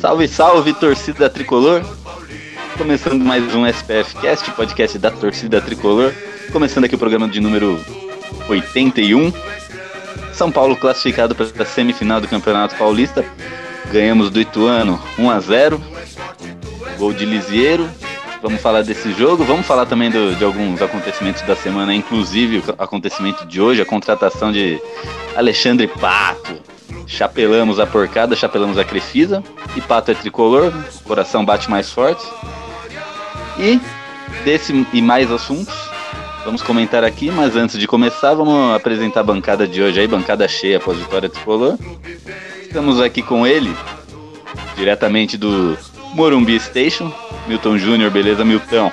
Salve, salve, torcida tricolor! Começando mais um SPF Cast, podcast da torcida tricolor. Começando aqui o programa de número 81. São Paulo classificado para a semifinal do Campeonato Paulista. Ganhamos do Ituano 1 a 0. Gol de Lisieiro. Vamos falar desse jogo. Vamos falar também do, de alguns acontecimentos da semana, inclusive o acontecimento de hoje, a contratação de Alexandre Pato. Chapelamos a porcada, chapelamos a Crefisa. E Pato é tricolor, o coração bate mais forte. E desse e mais assuntos, vamos comentar aqui, mas antes de começar, vamos apresentar a bancada de hoje aí, bancada cheia após vitória tricolor. Estamos aqui com ele, diretamente do Morumbi Station, Milton Júnior, beleza, Milton?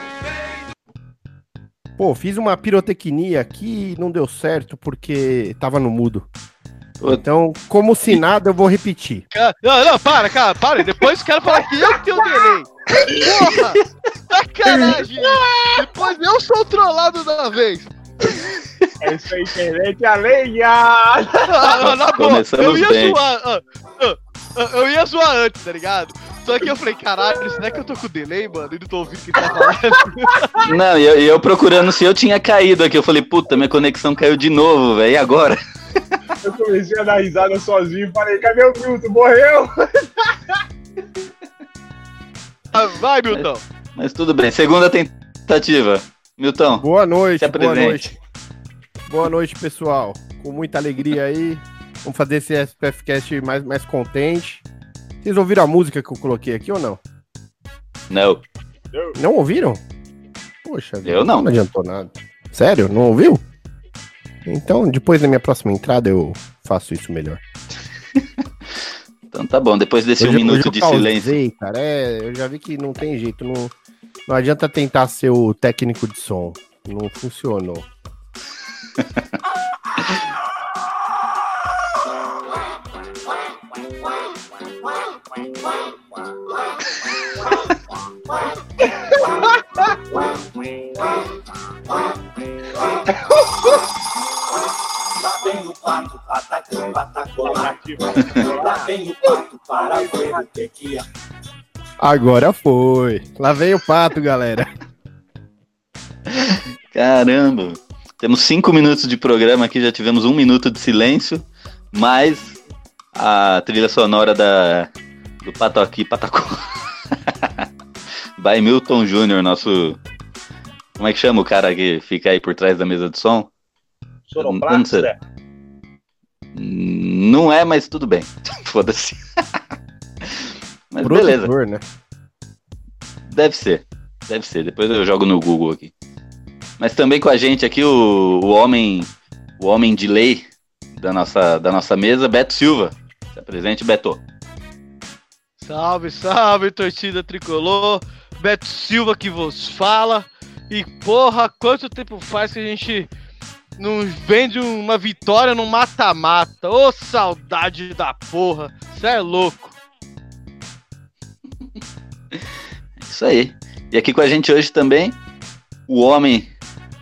Pô, fiz uma pirotecnia aqui e não deu certo porque tava no mudo. Então, como se nada, eu vou repetir. Não, não, para, cara, para. Depois quero falar que eu tenho delay. Porra! Sacanagem! Depois eu sou o trollado da vez. Essa internet é a lenha! Não, não, na boa, Começamos eu ia bem. zoar. ah, ah, ah, eu ia zoar antes, tá ligado? Só que eu falei, caralho, será que eu tô com delay, mano? E não tô ouvindo o que tá falando. Não, e eu, e eu procurando se eu tinha caído aqui. Eu falei, puta, minha conexão caiu de novo, velho. E agora? Eu comecei a dar risada sozinho e falei, cadê o Milton? Morreu? Ah, Vai, Milton. Mas tudo bem. Segunda tentativa. Milton, Boa noite, Se boa noite. Boa noite, pessoal. Com muita alegria aí. Vamos fazer esse SPFcast mais, mais contente. Vocês ouviram a música que eu coloquei aqui ou não? não. Não ouviram? Poxa, vida, Eu não. Não adiantou nada. Sério? Não ouviu? Então, depois da minha próxima entrada, eu faço isso melhor. Então tá bom. Depois desse um Hoje- minuto eu de causei, silêncio. cara. É, eu já vi que não tem jeito. Não, não adianta tentar ser o técnico de som. Não funcionou. Agora foi. Lá vem o pato, galera. Caramba. Temos cinco minutos de programa aqui, já tivemos um minuto de silêncio, mais a trilha sonora da, do Pato aqui, Patacô. By Milton Júnior, nosso. Como é que chama o cara que fica aí por trás da mesa de som? Sonoplasta? Não é, mas tudo bem. Foda-se. mas beleza. Produtor, né? Deve ser. Deve ser. Depois eu jogo no Google aqui. Mas também com a gente aqui o, o homem o homem de lei da nossa, da nossa mesa, Beto Silva. Se apresente, Beto. Salve, salve, torcida tricolor. Beto Silva que vos fala. E porra, quanto tempo faz que a gente não vende uma vitória no mata-mata? Ô saudade da porra. Cê é louco. Isso aí. E aqui com a gente hoje também o homem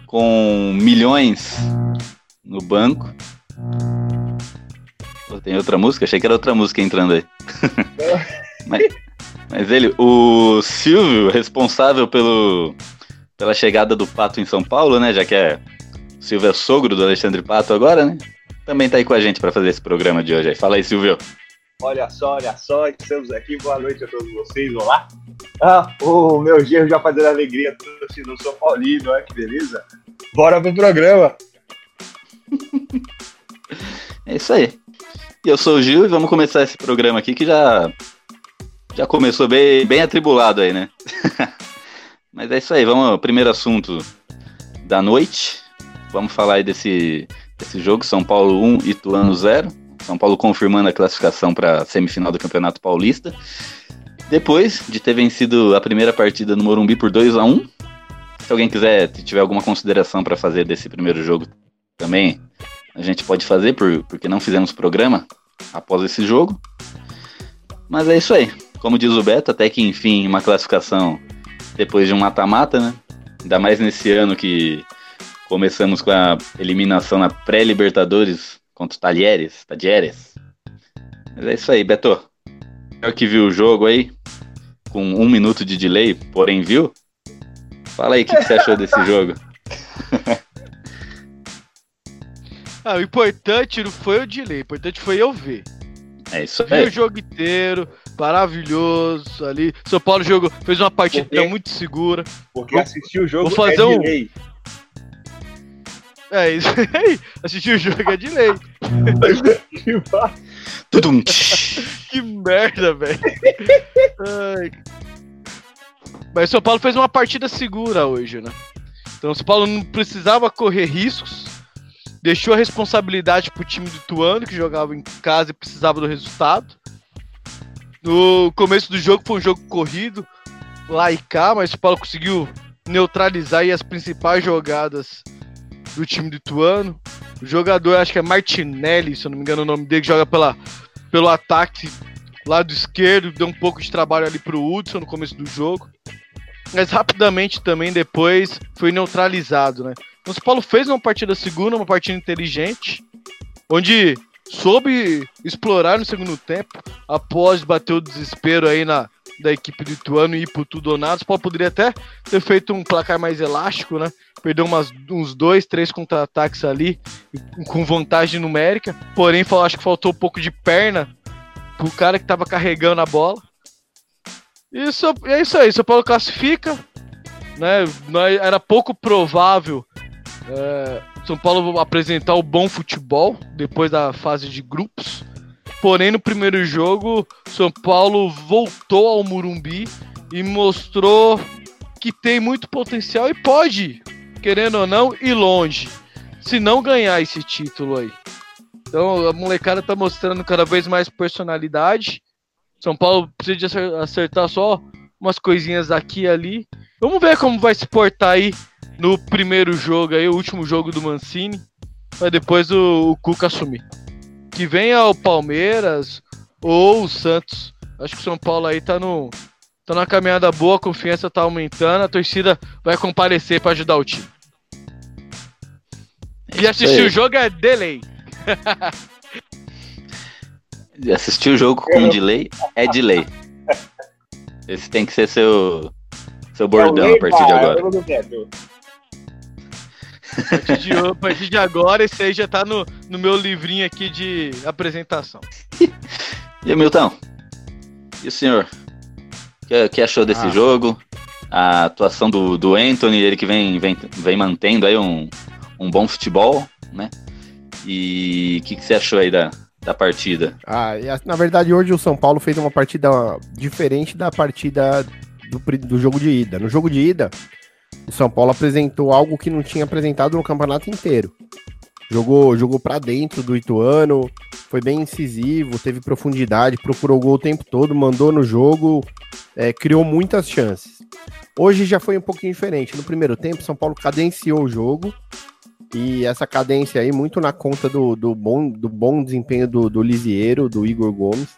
com milhões no banco. Pô, tem outra música? Achei que era outra música entrando aí. mas, mas ele, o Silvio, responsável pelo, pela chegada do Pato em São Paulo, né? Já que é Silvio é sogro do Alexandre Pato agora, né? Também tá aí com a gente para fazer esse programa de hoje aí. Fala aí, Silvio. Olha só, olha só, estamos aqui. Boa noite a todos vocês. Olá. Ah, o meu genro já fazendo alegria torcendo São Paulino, olha que beleza. Bora pro programa. É isso aí. Eu sou o Gil e vamos começar esse programa aqui que já já começou bem, bem atribulado aí, né? Mas é isso aí, vamos primeiro assunto da noite. Vamos falar aí desse, desse jogo, São Paulo 1, Ituano 0. São Paulo confirmando a classificação para a semifinal do Campeonato Paulista. Depois de ter vencido a primeira partida no Morumbi por 2 a 1 se alguém quiser, tiver alguma consideração para fazer desse primeiro jogo também, a gente pode fazer, por, porque não fizemos programa após esse jogo. Mas é isso aí. Como diz o Beto, até que enfim, uma classificação depois de um mata-mata, né? Ainda mais nesse ano que começamos com a eliminação na pré-Libertadores contra o Talheres, Talheres. Mas é isso aí, Beto. Eu que viu o jogo aí, com um minuto de delay, porém viu. Fala aí o que, que você achou desse jogo. Ah, o importante não foi o delay, o importante foi eu ver. É isso Vi aí. o jogo inteiro, maravilhoso ali. São Paulo jogou, fez uma partida Porque- muito segura. Porque assistir o jogo Vou fazer é um- delay. É isso aí. Assistir o jogo é de lei. Que merda, velho. Mas São Paulo fez uma partida segura hoje, né? Então o São Paulo não precisava correr riscos. Deixou a responsabilidade pro time do Ituano, que jogava em casa e precisava do resultado. No começo do jogo foi um jogo corrido, lá e cá, mas o São Paulo conseguiu neutralizar as principais jogadas do time do Ituano. O jogador, acho que é Martinelli, se eu não me engano o nome dele, que joga pela, pelo ataque lado esquerdo, deu um pouco de trabalho ali pro Hudson no começo do jogo. Mas rapidamente também depois foi neutralizado, né? O São Paulo fez uma partida segura, uma partida inteligente, onde soube explorar no segundo tempo, após bater o desespero aí na da equipe do Ituano e ir pro tudo ou nada. O São Paulo poderia até ter feito um placar mais elástico, né? Perdeu umas, uns dois, três contra-ataques ali, com vantagem numérica. Porém, acho que faltou um pouco de perna pro cara que tava carregando a bola. Isso, é isso aí, São Paulo classifica, né? Nós- Era pouco provável é, São Paulo apresentar o bom futebol depois da fase de grupos. Porém, no primeiro jogo, São Paulo voltou ao Murumbi e mostrou que tem muito potencial e pode, querendo ou não, ir longe. Se não ganhar esse título aí. Então a molecada tá mostrando cada vez mais personalidade. São Paulo precisa de acer- acertar só umas coisinhas aqui e ali. Vamos ver como vai se portar aí no primeiro jogo aí, o último jogo do Mancini. Pra depois o, o Cuca assumir. Que venha o Palmeiras ou o Santos. Acho que o São Paulo aí tá no. Tá numa caminhada boa, a confiança tá aumentando, a torcida vai comparecer pra ajudar o time. E assistir o jogo é delay. Assistir o jogo com delay é delay. Esse tem que ser seu, seu bordão a partir de agora. A partir de, a partir de agora, esse aí já tá no, no meu livrinho aqui de apresentação. E aí, Milton? E o senhor? O que, que achou desse Ah. jogo? A atuação do, do Anthony, ele que vem, vem, vem mantendo aí um, um bom futebol, né? E o que, que você achou aí da, da partida? Ah, na verdade, hoje o São Paulo fez uma partida diferente da partida do, do jogo de ida. No jogo de ida, o São Paulo apresentou algo que não tinha apresentado no campeonato inteiro. Jogou, jogou para dentro do Ituano, foi bem incisivo, teve profundidade, procurou gol o tempo todo, mandou no jogo, é, criou muitas chances. Hoje já foi um pouquinho diferente. No primeiro tempo, São Paulo cadenciou o jogo, e essa cadência aí, muito na conta do, do, bom, do bom desempenho do, do Lisieiro, do Igor Gomes.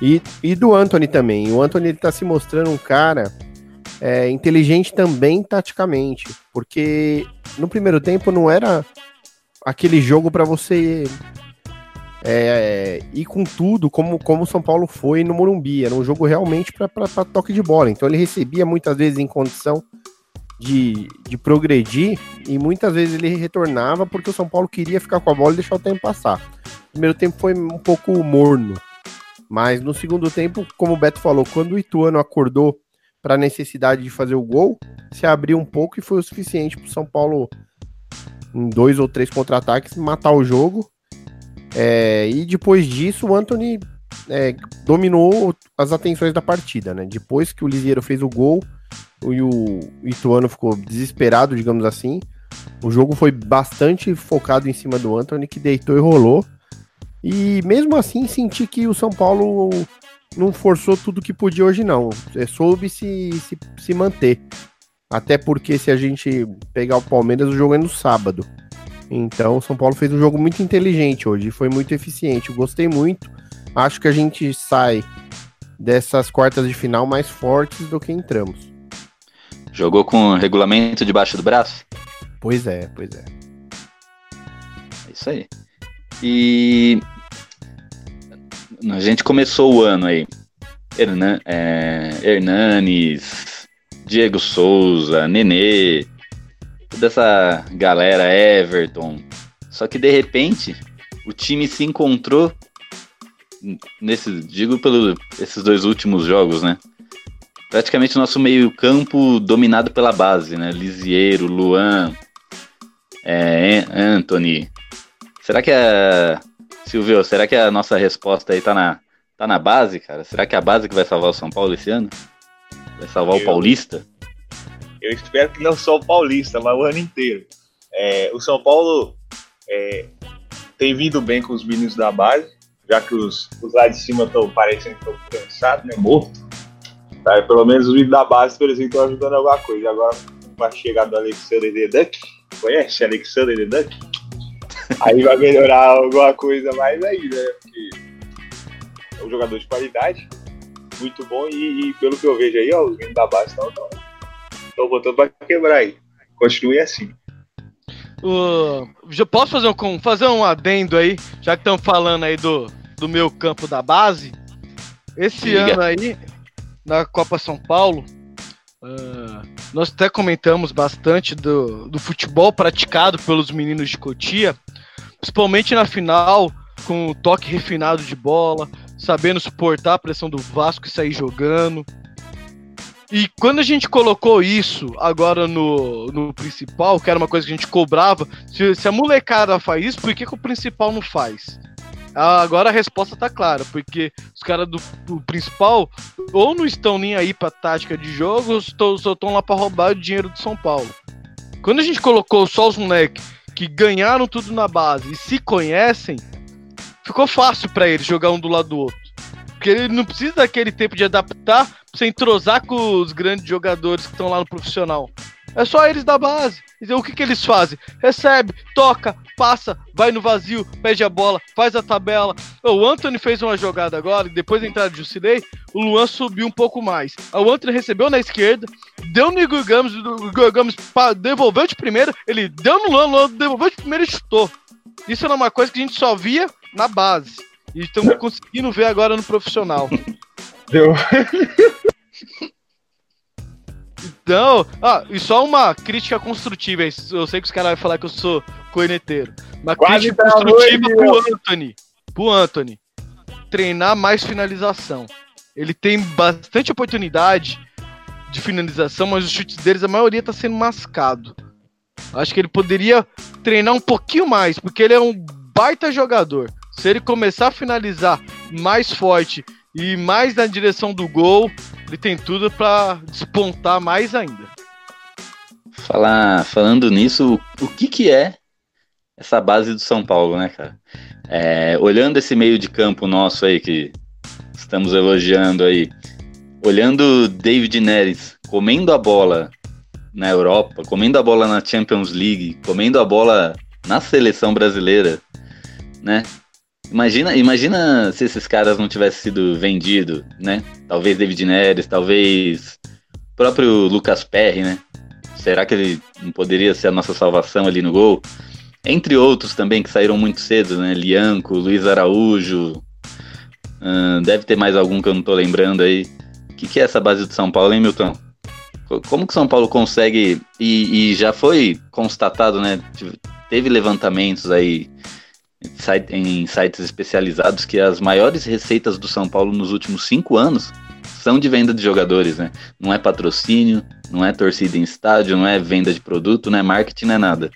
E, e do Anthony também. O Anthony ele tá se mostrando um cara é, inteligente também taticamente. Porque no primeiro tempo não era aquele jogo para você é, ir com tudo, como, como o São Paulo foi no Morumbi. Era um jogo realmente para toque de bola. Então ele recebia muitas vezes em condição de, de progredir e muitas vezes ele retornava porque o São Paulo queria ficar com a bola e deixar o tempo passar. O primeiro tempo foi um pouco morno, mas no segundo tempo, como o Beto falou, quando o Ituano acordou para a necessidade de fazer o gol, se abriu um pouco e foi o suficiente para o São Paulo, em dois ou três contra-ataques, matar o jogo. É, e depois disso, o Anthony é, dominou as atenções da partida. Né? Depois que o Lisieiro fez o gol, e o Ituano ficou desesperado, digamos assim. O jogo foi bastante focado em cima do Anthony, que deitou e rolou. E mesmo assim, senti que o São Paulo não forçou tudo que podia hoje, não. É, soube se, se, se manter. Até porque se a gente pegar o Palmeiras, o jogo é no sábado. Então, o São Paulo fez um jogo muito inteligente hoje, foi muito eficiente. Eu gostei muito. Acho que a gente sai dessas quartas de final mais fortes do que entramos. Jogou com regulamento debaixo do braço? Pois é, pois é. É isso aí. E a gente começou o ano aí. Hernan, é, Hernanes, Diego Souza, Nenê, toda essa galera, Everton. Só que de repente o time se encontrou nesses, digo pelos esses dois últimos jogos, né? Praticamente nosso meio-campo dominado pela base, né? Lisieiro, Luan, é, Anthony. Será que a. Silvio, será que a nossa resposta aí tá na, tá na base, cara? Será que é a base que vai salvar o São Paulo esse ano? Vai salvar eu, o Paulista? Eu espero que não só o Paulista, mas o ano inteiro. É, o São Paulo é, tem vindo bem com os meninos da base, já que os, os lá de cima estão parecendo que estão cansados, né? Morto. Tá, pelo menos os meninos da base, por exemplo, estão ajudando alguma coisa. Agora, com a chegada do Alexander The Duck, conhece Alexander The Duck? Aí vai melhorar alguma coisa mais aí, né? Porque é um jogador de qualidade, muito bom, e, e pelo que eu vejo aí, ó, os meninos da base estão botando pra quebrar aí. Continue assim. Uh, já posso fazer um, fazer um adendo aí, já que estamos falando aí do, do meu campo da base. Esse Liga. ano aí, na Copa São Paulo, uh, nós até comentamos bastante do, do futebol praticado pelos meninos de Cotia, principalmente na final, com o toque refinado de bola, sabendo suportar a pressão do Vasco e sair jogando. E quando a gente colocou isso agora no, no principal, que era uma coisa que a gente cobrava, se, se a molecada faz isso, por que, que o principal não faz? Ah, agora a resposta tá clara, porque os caras do, do, principal ou não estão nem aí pra tática de jogo, ou só estão lá pra roubar o dinheiro do São Paulo. Quando a gente colocou só os moleques que ganharam tudo na base e se conhecem, ficou fácil para eles jogar um do lado do outro. Porque ele não precisa daquele tempo de adaptar pra você entrosar com os grandes jogadores que estão lá no profissional. É só eles da base. Então o que, que eles fazem? Recebe, toca, passa, vai no vazio, pede a bola, faz a tabela. O Anthony fez uma jogada agora, depois da entrada de Jusilei, o Luan subiu um pouco mais. O Anthony recebeu na esquerda, deu no Igor Gomes, o Igor Gomes devolveu de primeira, ele deu no Luan, o Luan devolveu de primeira e chutou. Isso era uma coisa que a gente só via na base. E estamos conseguindo ver agora no profissional. Deu. Então, ah, e só uma crítica construtiva. Eu sei que os caras vão falar que eu sou corneteiro. Uma Quase crítica construtiva pro Anthony. Pro Anthony. Treinar mais finalização. Ele tem bastante oportunidade de finalização, mas os chutes deles, a maioria tá sendo mascado. Acho que ele poderia treinar um pouquinho mais, porque ele é um baita jogador. Se ele começar a finalizar mais forte e mais na direção do gol, ele tem tudo para despontar mais ainda. Falar, falando nisso, o que que é essa base do São Paulo, né, cara? É, olhando esse meio de campo nosso aí que estamos elogiando aí, olhando David Neres comendo a bola na Europa, comendo a bola na Champions League, comendo a bola na seleção brasileira, né? Imagina, imagina se esses caras não tivessem sido vendidos, né? Talvez David Neres, talvez próprio Lucas Perry, né? Será que ele não poderia ser a nossa salvação ali no gol? Entre outros também que saíram muito cedo, né? Lianco, Luiz Araújo. Hum, deve ter mais algum que eu não tô lembrando aí. O que, que é essa base do São Paulo, hein, Milton? Como que São Paulo consegue. E, e já foi constatado, né? Teve levantamentos aí em sites especializados que as maiores receitas do São Paulo nos últimos cinco anos são de venda de jogadores, né? Não é patrocínio, não é torcida em estádio, não é venda de produto, não é marketing, não é nada.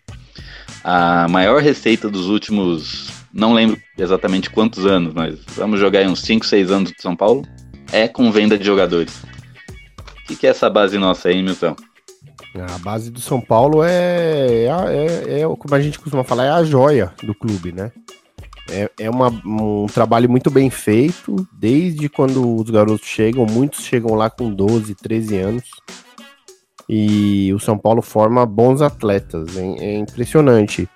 A maior receita dos últimos, não lembro exatamente quantos anos, mas vamos jogar aí uns 5, 6 anos do São Paulo, é com venda de jogadores. O que, que é essa base nossa aí, Milton? A base do São Paulo é, é, é, é, como a gente costuma falar, é a joia do clube, né? É, é uma, um trabalho muito bem feito, desde quando os garotos chegam, muitos chegam lá com 12, 13 anos. E o São Paulo forma bons atletas, é, é impressionante.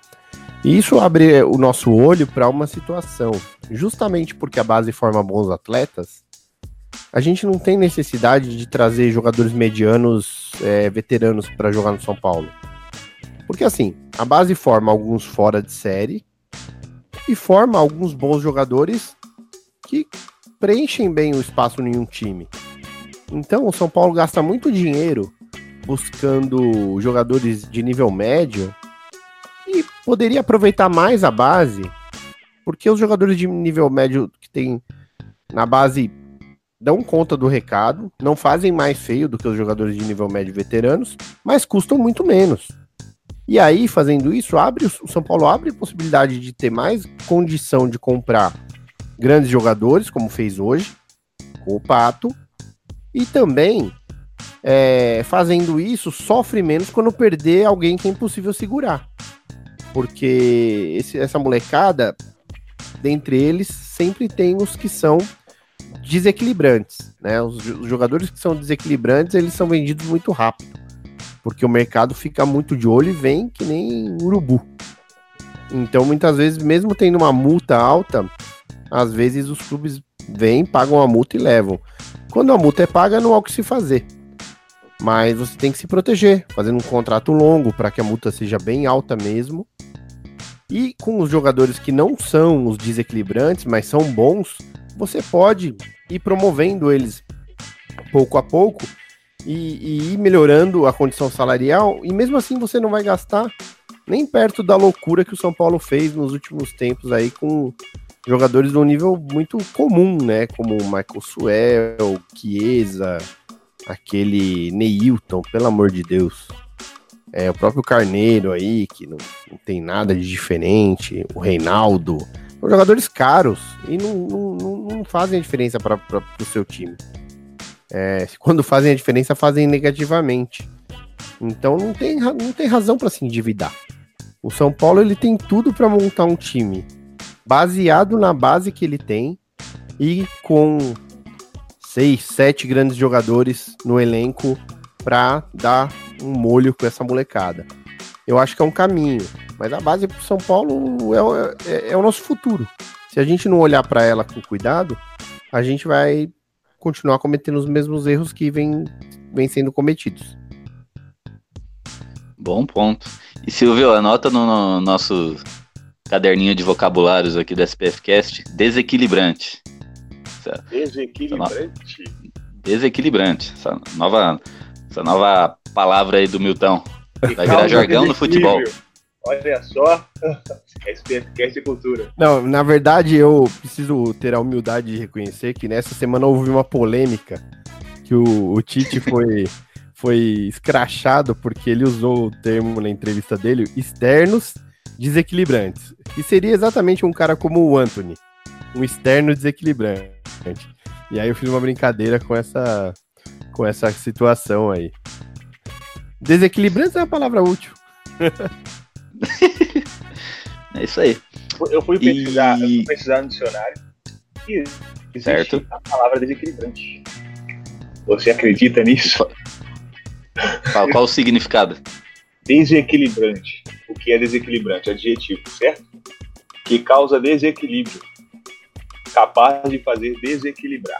E isso abre o nosso olho para uma situação. Justamente porque a base forma bons atletas, a gente não tem necessidade de trazer jogadores medianos, é, veteranos para jogar no São Paulo. Porque assim, a base forma alguns fora de série e forma alguns bons jogadores que preenchem bem o espaço em um time. Então o São Paulo gasta muito dinheiro buscando jogadores de nível médio e poderia aproveitar mais a base, porque os jogadores de nível médio que tem na base dão conta do recado, não fazem mais feio do que os jogadores de nível médio veteranos, mas custam muito menos. E aí, fazendo isso, abre o São Paulo abre a possibilidade de ter mais condição de comprar grandes jogadores, como fez hoje, com o Pato, e também é, fazendo isso, sofre menos quando perder alguém que é impossível segurar. Porque esse, essa molecada, dentre eles, sempre tem os que são desequilibrantes, né? Os, os jogadores que são desequilibrantes, eles são vendidos muito rápido, porque o mercado fica muito de olho e vem que nem urubu. Então, muitas vezes, mesmo tendo uma multa alta, às vezes os clubes vêm, pagam a multa e levam. Quando a multa é paga, não há o que se fazer. Mas você tem que se proteger, fazendo um contrato longo para que a multa seja bem alta mesmo. E com os jogadores que não são os desequilibrantes, mas são bons, você pode ir promovendo eles pouco a pouco e, e, ir melhorando a condição salarial, e mesmo assim você não vai gastar nem perto da loucura que o São Paulo fez nos últimos tempos aí com jogadores de um nível muito comum, né? Como o Michael Suel, Chiesa, aquele Neilton, pelo amor de Deus. É, o próprio Carneiro aí, que não, não tem nada de diferente, o Reinaldo. São jogadores caros e não, não, não fazem a diferença para o seu time. É, quando fazem a diferença, fazem negativamente. Então não tem, não tem razão para se endividar. O São Paulo ele tem tudo para montar um time baseado na base que ele tem e com seis, sete grandes jogadores no elenco para dar um molho com essa molecada. Eu acho que é um caminho. Mas a base pro São Paulo é, é, é o nosso futuro. Se a gente não olhar para ela com cuidado, a gente vai continuar cometendo os mesmos erros que vem, vem sendo cometidos. Bom ponto. E Silvio, anota no, no nosso caderninho de vocabulários aqui do SPFcast, desequilibrante. Desequilibrante? Desequilibrante. Essa nova, essa nova palavra aí do Milton. Vai virar jargão no futebol. Olha só, SPFcast é cultura. Não, na verdade eu preciso ter a humildade de reconhecer que nessa semana houve uma polêmica que o, o Tite foi, foi escrachado porque ele usou o termo na entrevista dele, externos desequilibrantes. Que seria exatamente um cara como o Anthony, um externo desequilibrante. E aí eu fiz uma brincadeira com essa, com essa situação aí. Desequilibrante é uma palavra útil. é isso aí. Eu fui pesquisar, e... eu fui pesquisar no dicionário e existe certo. a palavra desequilibrante. Você acredita nisso? Qual, qual o significado? Desequilibrante. O que é desequilibrante? Adjetivo, certo? Que causa desequilíbrio. Capaz de fazer desequilibrar.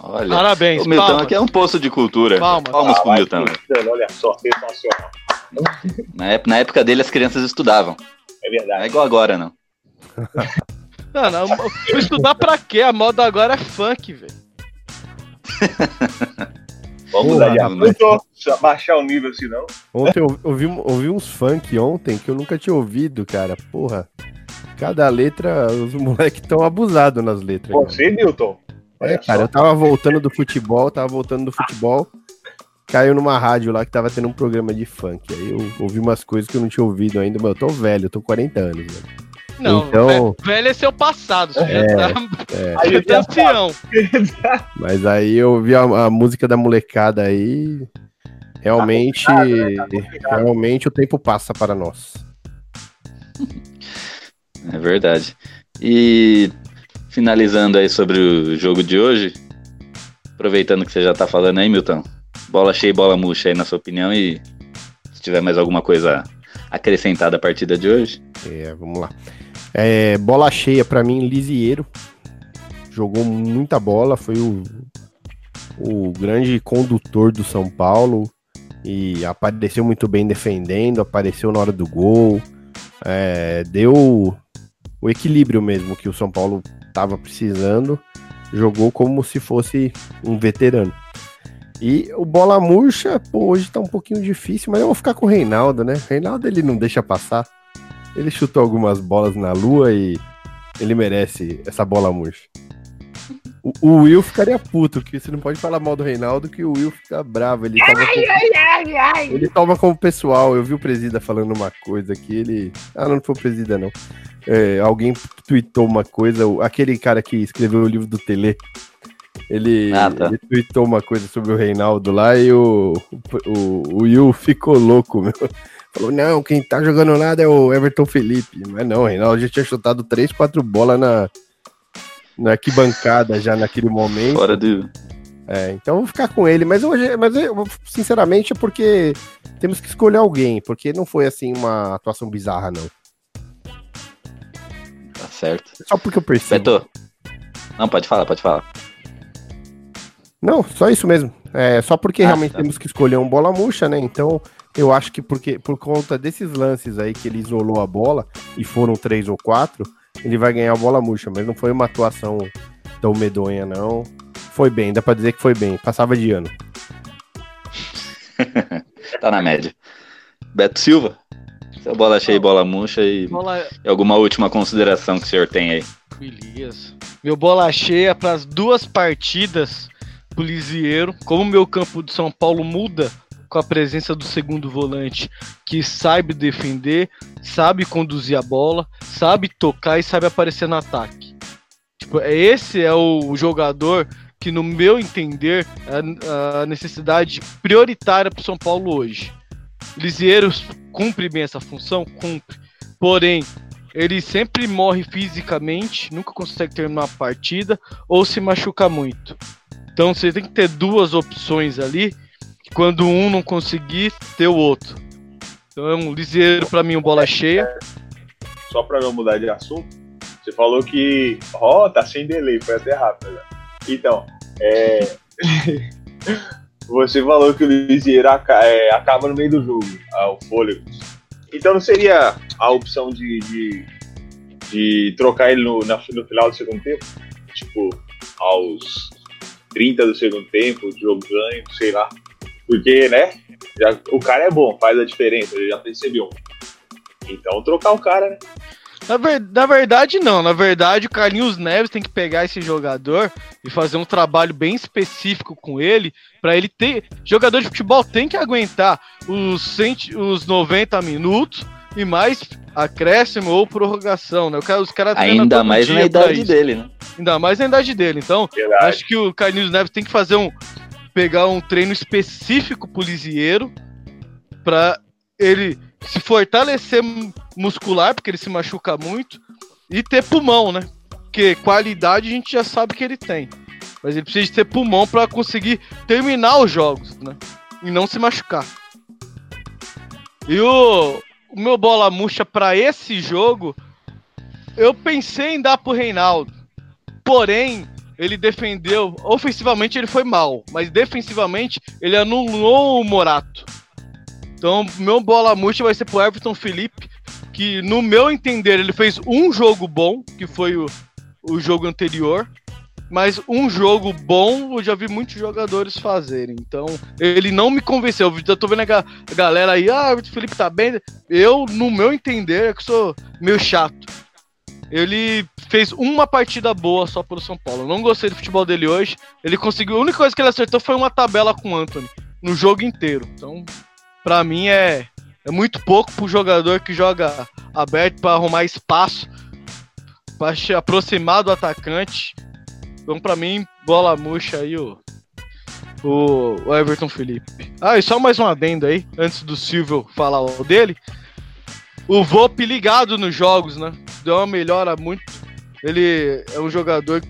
Olha, Parabéns, o Milton palmas. aqui é um poço de cultura. Palmas. Palmas Ah, pro vai Milton. pensando, Olha só, sensacional. Na época, dele as crianças estudavam. É Não é verdade. igual agora, não. Não, não, estudar pra quê? A moda agora é funk, velho. Vamos Porra, né? Não tô baixar o nível assim, não. Ontem eu ouvi, ouvi uns funk ontem que eu nunca tinha ouvido, cara. Porra. Cada letra, os moleques estão abusados nas letras. cara. Você, Milton. Olha É, cara, eu tava voltando do futebol, tava voltando do futebol. Caiu numa rádio lá que tava tendo um programa de funk. Aí eu ouvi umas coisas que eu não tinha ouvido ainda, mas eu tô velho, eu tô 40 anos, velho. Não, Então- ve- velho é seu passado. Você É, já tá, é. Aí já tá ancião. Mas aí eu ouvi a, a música da molecada aí. Realmente, complicado, né? Tá realmente o tempo passa para nós. É verdade. E finalizando aí sobre o jogo de hoje, aproveitando que você já tá falando aí, Milton, bola cheia e bola murcha aí na sua opinião e se tiver mais alguma coisa acrescentada à partida de hoje. É, vamos lá. É, bola cheia para mim, Lisieiro. Jogou muita bola, foi o, o grande condutor do São Paulo e apareceu muito bem defendendo, apareceu na hora do gol, é, deu o equilíbrio mesmo que o São Paulo estava precisando, jogou como se fosse um veterano. E o bola murcha, pô, hoje tá um pouquinho difícil, mas eu vou ficar com o Reinaldo, né? O Reinaldo ele não deixa passar. Ele chutou algumas bolas na lua e ele merece essa bola murcha. O, o Will ficaria puto, que você não pode falar mal do Reinaldo, que o Will fica bravo. Ele toma, como, ele toma como pessoal. Eu vi o Presida falando uma coisa aqui, ele. Ah, não foi o Presida, não. É, alguém tweetou uma coisa, aquele cara que escreveu o livro do Tele. Ele, Ah, tá. ele tweetou uma coisa sobre o Reinaldo lá e o, o, o Will ficou louco, meu. Falou, não, quem tá jogando nada é o Everton Felipe. Mas não, o Reinaldo já tinha chutado três, quatro bolas na, na arquibancada já naquele momento. Fora do. É, então eu vou ficar com ele, mas hoje, mas eu, sinceramente é porque temos que escolher alguém, porque não foi assim uma atuação bizarra, não. Tá certo. Só porque eu percebo. Beto. Não, pode falar, pode falar. Não, só isso mesmo. É, só porque Ah, realmente tá. temos que escolher um bola murcha, né? Então, eu acho que porque por conta desses lances aí que ele isolou a bola, e foram três ou quatro, ele vai ganhar a bola murcha, mas não foi uma atuação tão medonha, não. Foi bem, dá pra dizer que foi bem. Passava de ano. Tá na média. Beto Silva. Seu bola cheia e bola murcha e, Bola, e alguma última consideração que o senhor tem aí. Beleza. Meu bola cheia para as duas partidas do Lisieiro. Como o meu campo de São Paulo muda com a presença do segundo volante, que sabe defender, sabe conduzir a bola, sabe tocar e sabe aparecer no ataque. Tipo, é- esse é o jogador que, no meu entender, é a- a necessidade prioritária para o São Paulo hoje. Lisieiro cumpre bem essa função? Cumpre. Porém, ele sempre morre fisicamente, nunca consegue terminar a partida ou se machuca muito. Então você tem que ter duas opções ali, que quando um não conseguir, ter o outro. Então é um liseiro pra mim, um bola cheia. Só pra não mudar de assunto, você falou que. Ó, tá sem delay, foi até rápido. né? Então, é. você falou que o Lisieiro aca- é, acaba no meio do jogo, ah, o fôlego. Então não seria a opção de, de, de trocar ele no, na- no final do segundo tempo? Tipo, aos 30 do segundo tempo, jogo ganho, sei lá. Porque, né? já- o cara é bom, faz a diferença, ele já percebeu. Então trocar o cara, né? Na, ver- na verdade, não. Na verdade, o Carlinhos Neves tem que pegar esse jogador e fazer um trabalho bem específico com ele, pra ele ter. Jogador de futebol tem que aguentar os, 100 os 90 minutos e mais acréscimo ou prorrogação, né? Os caras Ainda mais na idade dele, né? Ainda mais na idade dele. Então, Verdade. acho que o Carlinhos Neves tem que fazer um. pegar um treino específico pro Lisieiro pra ele se fortalecer mu- muscular, porque ele se machuca muito, e ter pulmão, né? Porque qualidade a gente já sabe que ele tem. Mas ele precisa de ter pulmão pra conseguir terminar os jogos, né? E não se machucar. E o, o meu bola murcha pra esse jogo, eu pensei em dar pro Reinaldo. Porém, ele defendeu. Ofensivamente ele foi mal, mas defensivamente ele anulou o Morato. Então, meu bola murcha vai ser pro Everton Felipe, que no meu entender ele fez um jogo bom, que foi o, o jogo anterior. Mas um jogo bom eu já vi muitos jogadores fazerem. Então, ele não me convenceu. Eu tô vendo a, ga- a galera aí, ah, o Felipe tá bem. Eu, no meu entender, é que sou meio chato. Ele fez uma partida boa só pelo São Paulo. Eu não gostei do futebol dele hoje. Ele conseguiu. A única coisa que ele acertou foi uma tabela com o Anthony no jogo inteiro. Então, pra mim é, é muito pouco pro jogador que joga aberto pra arrumar espaço, pra se aproximar do atacante. Então, pra mim, bola murcha aí o, o, Everton Felipe. Ah, e só mais um adendo aí, antes do Silvio falar o dele. O Vop ligado nos jogos, né? deu uma melhora muito. Ele é um jogador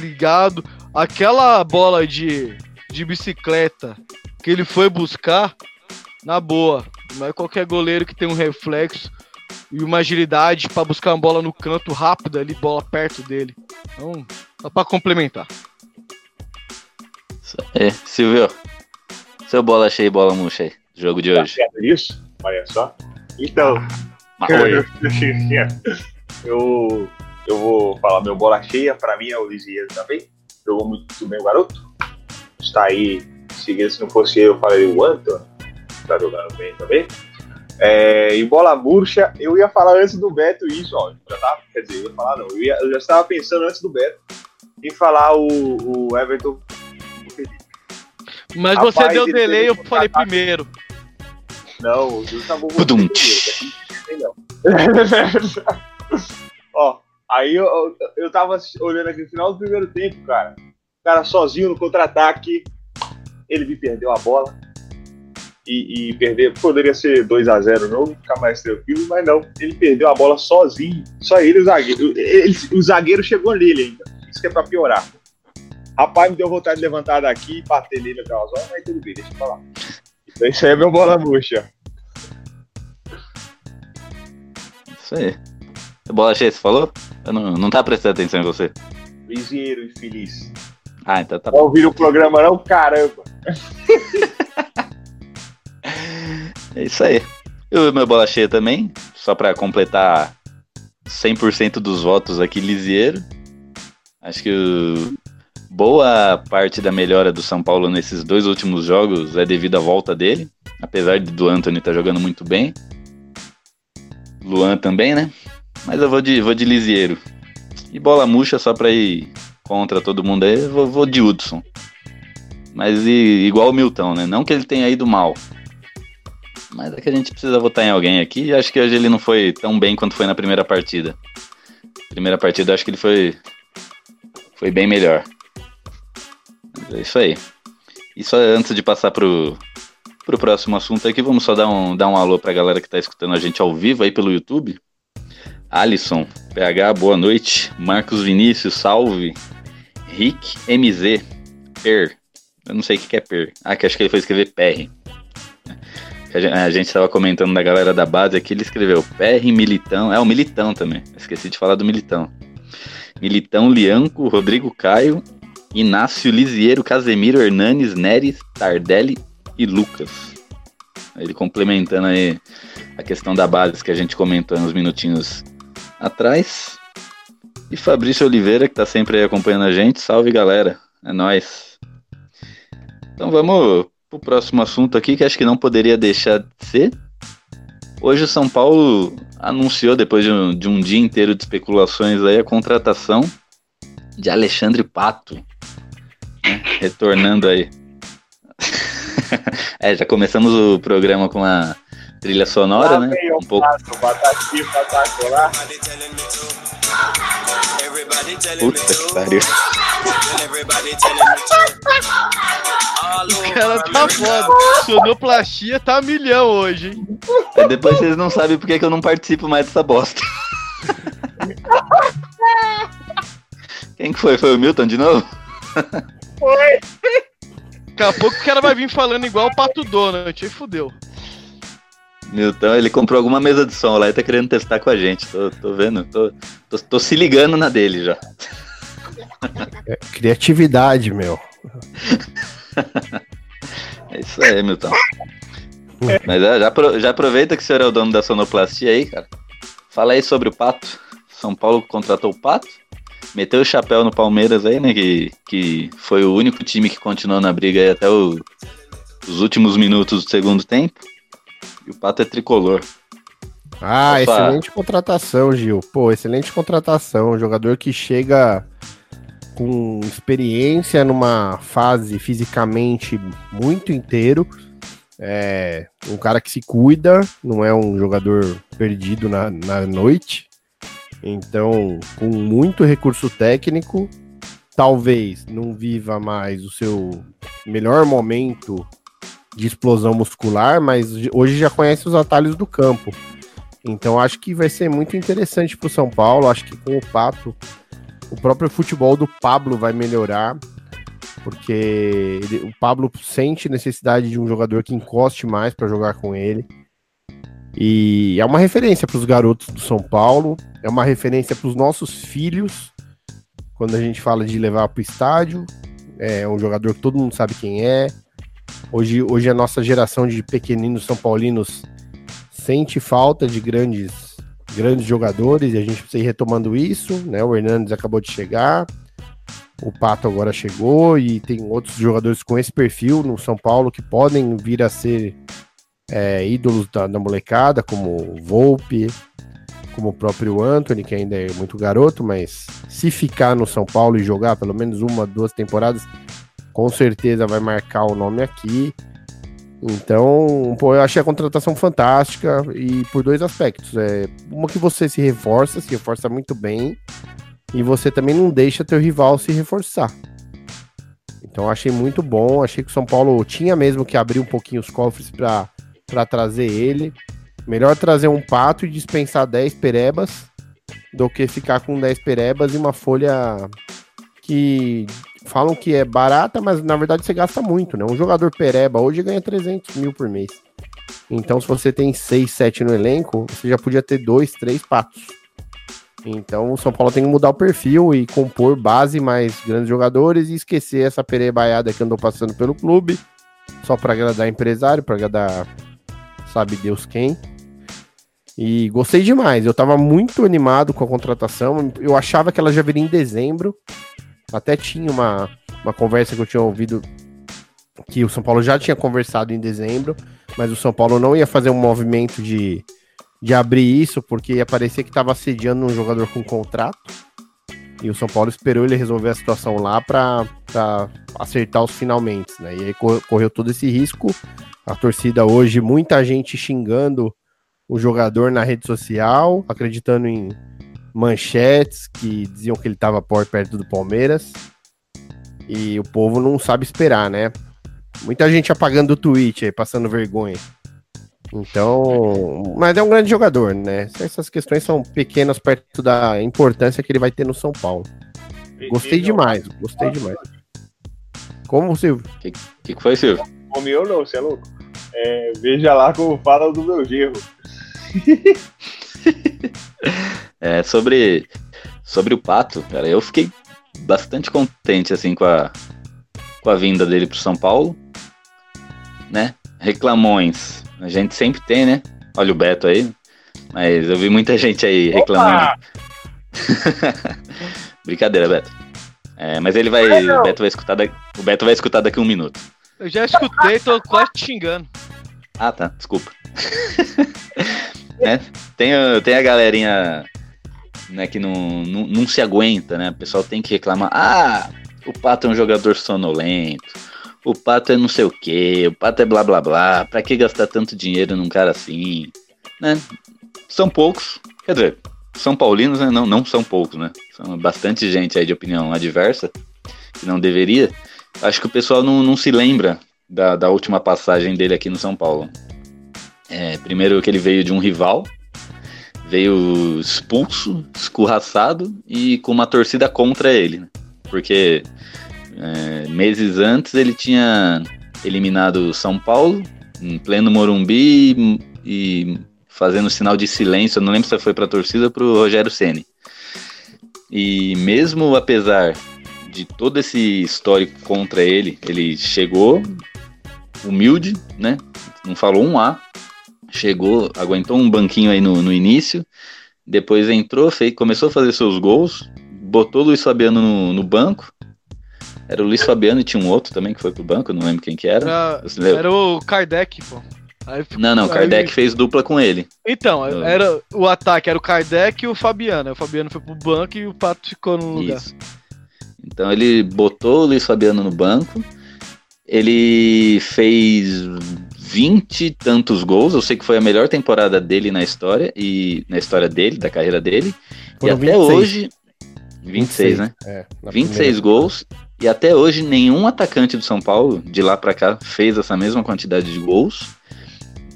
ligado. Aquela bola de, de bicicleta que ele foi buscar, na boa. Não é qualquer goleiro que tem um reflexo e uma agilidade para buscar uma bola no canto rápido ali, bola perto dele. Então, só para complementar. É, Silvio. Seu bola cheia e bola murcha aí, jogo de hoje. Tá isso? Olha só. Então, Oi. eu, eu vou falar meu bola cheia, pra mim é o Lisieiro também. Jogou muito bem o garoto. Está aí, seguindo, se não fosse eu, eu falaria o Antônio. Tá jogando bem também. É, e bola murcha, eu ia falar antes do Beto isso, ó. Já tava, quer dizer, eu ia falar não. Eu, ia, eu já estava pensando antes do Beto em falar o, o Everton. Mas Rapaz, você deu delay, eu falei primeiro. Não, o Gil tá bom. Pudum. Ó, aí eu, eu, eu tava olhando aqui no final do primeiro tempo, cara. O cara sozinho no contra-ataque. Ele me perdeu a bola. E, e perder, poderia ser 2x0 não, ficar mais tranquilo, mas não. Ele perdeu a bola sozinho. Só ele e o zagueiro. Ele, o zagueiro chegou nele ainda. Isso que é pra piorar. Rapaz, me deu vontade de levantar daqui e bater nele aquelas horas, mas tudo bem, deixa eu falar. Então isso aí é meu bola murcha. Isso aí. Bola cheia, você falou? Eu não, não tá prestando atenção em você. Liseiro e feliz. Ah, então tá Não bom. ouviram o programa não? Caramba. É isso aí. Eu meu bola cheia também, só pra completar 100% dos votos aqui, Lisieiro. Acho que boa parte da melhora do São Paulo nesses dois últimos jogos é devido à volta dele, apesar do Anthony estar jogando muito bem. Luan também, né? Mas eu vou de, vou de Lisieiro. E bola murcha só pra ir contra todo mundo aí, eu vou, vou de Hudson. Mas e- igual o Milton, né? Não que ele tenha ido mal. Mas é que a gente precisa votar em alguém aqui. E acho que hoje ele não foi tão bem quanto foi na primeira partida. Primeira partida, acho que ele foi. Foi bem melhor. Mas é isso aí. E só antes de passar pro, pro próximo assunto aqui, vamos só dar um, dar um alô pra galera que tá escutando a gente ao vivo aí pelo YouTube. Alisson, PH, boa noite. Marcos Vinícius, salve. Rick MZ, Per. Eu não sei o que é Per. Ah, que acho que ele foi escrever PR. A gente estava comentando da galera da base aqui, ele escreveu PR Militão. É o Militão também. Esqueci de falar do Militão. Militão, Lianco, Rodrigo Caio, Inácio Lisiero, Casemiro, Hernanes, Neres, Tardelli e Lucas. Ele complementando aí a questão da base que a gente comentou uns minutinhos atrás. E Fabrício Oliveira, que tá sempre aí acompanhando a gente. Salve, galera. É nóis. Então vamos pro próximo assunto aqui, que acho que não poderia deixar de ser. Hoje o São Paulo anunciou, depois de um, de um dia inteiro de especulações aí, a contratação de Alexandre Pato. né? Retornando aí. é, já começamos o programa com a trilha sonora, Lá né? Um pouco. pato, Batatinha, patacolar. Puta que pariu. O cara tá foda. Sonoplastia tá milhão hoje, hein? Aí depois vocês não sabem por que que eu não participo mais dessa bosta. Quem que foi? Foi o Milton de novo? Daqui a pouco o cara vai vir falando igual o Pato Donald, aí fudeu. Milton, ele comprou alguma mesa de som lá e tá querendo testar com a gente. Tô, tô vendo, tô, tô, tô se ligando na dele já. É, criatividade, meu. É isso aí, Milton. Mas é, já, já aproveita que o senhor é o dono da sonoplastia aí, cara. Fala aí sobre o Pato. São Paulo contratou o Pato. Meteu o chapéu no Palmeiras aí, né? Que, que foi o único time que continuou na briga aí até o- os últimos minutos do segundo tempo. E o Pato é tricolor. Ah, Opa. excelente contratação, Gil. Pô, excelente contratação. Jogador que chega com experiência numa fase fisicamente muito inteiro. É um cara que se cuida, não é um jogador perdido na, na noite. Então, com muito recurso técnico, talvez não viva mais o seu melhor momento de explosão muscular, mas hoje já conhece os atalhos do campo. Então acho que vai ser muito interessante pro São Paulo. Acho que com o Pato, o próprio futebol do Pablo vai melhorar. Porque ele- o Pablo sente necessidade de um jogador que encoste mais para jogar com ele. E é uma referência para os garotos do São Paulo, é uma referência para os nossos filhos, quando a gente fala de levar para o estádio. É um jogador que todo mundo sabe quem é. Hoje, hoje a nossa geração de pequeninos são paulinos sente falta de grandes, grandes jogadores e a gente precisa ir retomando isso. Né? O Hernandes acabou de chegar, o Pato agora chegou e tem outros jogadores com esse perfil no São Paulo que podem vir a ser é, ídolos da, da molecada, como Volpe, como o próprio Anthony, que ainda é muito garoto, mas se ficar no São Paulo e jogar pelo menos uma, duas temporadas, com certeza vai marcar o nome aqui. Então, pô, eu achei a contratação fantástica e por dois aspectos. É, uma que você se reforça, se reforça muito bem, e você também não deixa teu rival se reforçar. Então, achei muito bom. Achei que o São Paulo tinha mesmo que abrir um pouquinho os cofres para trazer ele. Melhor trazer um pato e dispensar 10 perebas do que ficar com 10 perebas e uma folha que falam que é barata, mas na verdade você gasta muito, né? Um jogador pereba hoje ganha 300 mil por mês. Então, se você tem 6, 7 no elenco, você já podia ter 2, 3 patos. Então, o São Paulo tem que mudar o perfil e compor base mais grandes jogadores e esquecer essa perebaiada que andou passando pelo clube, só para agradar empresário, para agradar sabe Deus quem. E gostei demais. Eu tava muito animado com a contratação. Eu achava que ela já viria em dezembro. Até tinha uma, uma conversa que eu tinha ouvido que o São Paulo já tinha conversado em dezembro, mas o São Paulo não ia fazer um movimento de, de abrir isso, porque ia parecer que estava assediando um jogador com contrato. E o São Paulo esperou ele resolver a situação lá para acertar os finalmente, né? E aí cor- correu todo esse risco. A torcida hoje, muita gente xingando o jogador na rede social, acreditando em manchetes que diziam que ele estava por perto do Palmeiras. E o povo não sabe esperar, né? Muita gente apagando o tweet aí, passando vergonha. Então, mas é um grande jogador, né? Essas questões são pequenas perto da importância que ele vai ter no São Paulo. Gostei demais, gostei demais. Como você. O que, que foi, Silvio? Homem ou não, você é louco? É, veja lá como fala do meu gerro. É, sobre, sobre o Pato, cara, eu fiquei bastante contente, assim, com a, com a vinda dele pro São Paulo, né? Reclamões, a gente sempre tem, né? Olha o Beto aí, mas eu vi muita gente aí reclamando. Brincadeira, Beto. É, mas ele vai, o Beto vai escutar, da- o Beto vai escutar daqui a um minuto. Eu já escutei, tô quase te xingando. Ah, tá, desculpa. né? tem, a- tem a galerinha né, que não, não, não se aguenta, né? O pessoal tem que reclamar. Ah, o Pato é um jogador sonolento. O Pato é não sei o que. O Pato é blá blá blá. Pra que gastar tanto dinheiro num cara assim? Né? São poucos. Quer dizer, são paulinos, né? Não, não são poucos, né? São bastante gente aí de opinião adversa. Que não deveria. Acho que o pessoal não, não se lembra da, da última passagem dele aqui no São Paulo. É, primeiro que ele veio de um rival, veio expulso, escorraçado e com uma torcida contra ele, né? Porque é, meses antes ele tinha eliminado São Paulo em pleno Morumbi e, e fazendo sinal de silêncio, não lembro se foi para a torcida ou para o Rogério Ceni. E mesmo apesar de todo esse histórico contra ele, ele chegou humilde, né? Não falou um A, chegou, aguentou um banquinho aí no, no início, depois entrou, fez, começou a fazer seus gols, botou o Luiz Fabiano no, no banco. Era o Luiz Fabiano e tinha um outro também que foi pro banco, não lembro quem que era. Era, era o Kardec, pô. Aí ficou- Não, não, aí- Kardec fez dupla com ele. Então, era o ataque era o Kardec e o Fabiano. Aí O Fabiano foi pro banco e o Pato ficou no lugar. Isso. Então ele botou o Luiz Fabiano no banco. Ele fez 20 e tantos gols. Eu sei que foi a melhor temporada dele na história e na história dele, da carreira dele. Foram e até 26. hoje 26, né? É, na 26 primeira. gols. E até hoje nenhum atacante do São Paulo de lá pra cá fez essa mesma quantidade de gols.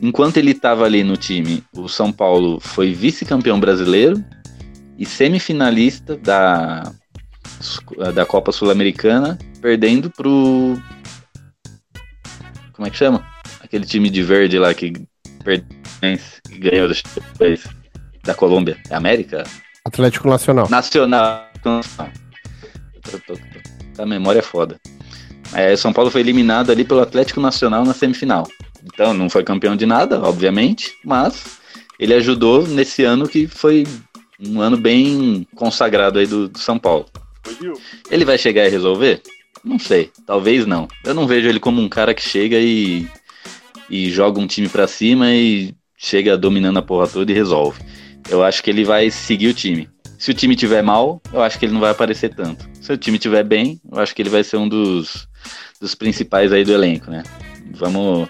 enquanto ele estava ali no time, o São Paulo foi vice-campeão brasileiro e semifinalista da, da Copa Sul-Americana, perdendo pro. Como é que chama? Aquele time de verde lá que, que ganhou da Colômbia. É América? Atlético Nacional. Nacional. A memória é foda. É, São Paulo foi eliminado ali pelo Atlético Nacional na semifinal. Então não foi campeão de nada, obviamente, mas ele ajudou nesse ano que foi um ano bem consagrado aí do, do São Paulo. Ele vai chegar e resolver? Não sei, talvez não. Eu não vejo ele como um cara que chega e, e joga um time para cima e chega dominando a porra toda e resolve. Eu acho que ele vai seguir o time. Se o time tiver mal, eu acho que ele não vai aparecer tanto. Se o time tiver bem, eu acho que ele vai ser um dos, dos principais aí do elenco, né? Vamos,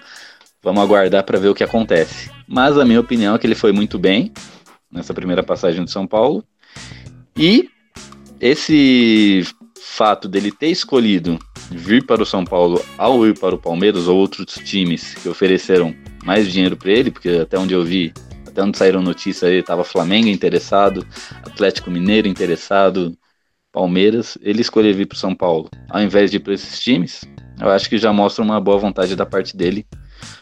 vamos aguardar para ver o que acontece. Mas a minha opinião é que ele foi muito bem nessa primeira passagem do São Paulo. E esse fato dele ter escolhido vir para o São Paulo ao ir para o Palmeiras ou outros times que ofereceram mais dinheiro para ele, porque até onde eu vi, até onde saíram notícias aí, estava Flamengo interessado, Atlético Mineiro interessado, Palmeiras, ele escolheu vir para o São Paulo, ao invés de ir para esses times, eu acho que já mostra uma boa vontade da parte dele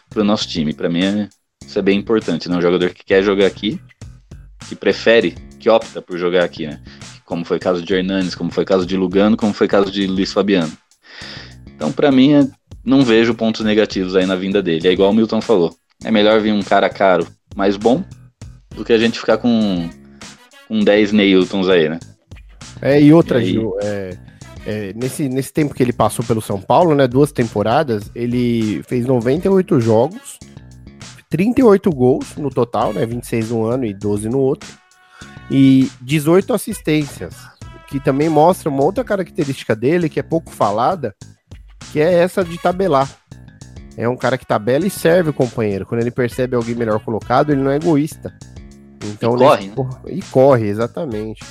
para o nosso time. Para mim, é, isso é bem importante, né? Um jogador que quer jogar aqui, que prefere, que opta por jogar aqui, né? Como foi o caso de Hernanes, como foi o caso de Lugano, como foi o caso de Luiz Fabiano. Então, para mim, é, não vejo pontos negativos aí na vinda dele. É igual o Milton falou. É melhor vir um cara caro, mais bom, do que a gente ficar com, com 10 Neiltons aí, né? É, e outra, e. Gil, é, é, nesse, nesse tempo que ele passou pelo São Paulo, né, duas temporadas, ele fez 98 jogos, 38 gols no total, né, 26 no ano e 12 no outro, e 18 assistências, que também mostra uma outra característica dele que é pouco falada, que é essa de tabelar. É um cara que tabela e serve o companheiro. Quando ele percebe alguém melhor colocado, ele não é egoísta. Então, e corre, né? E corre, exatamente.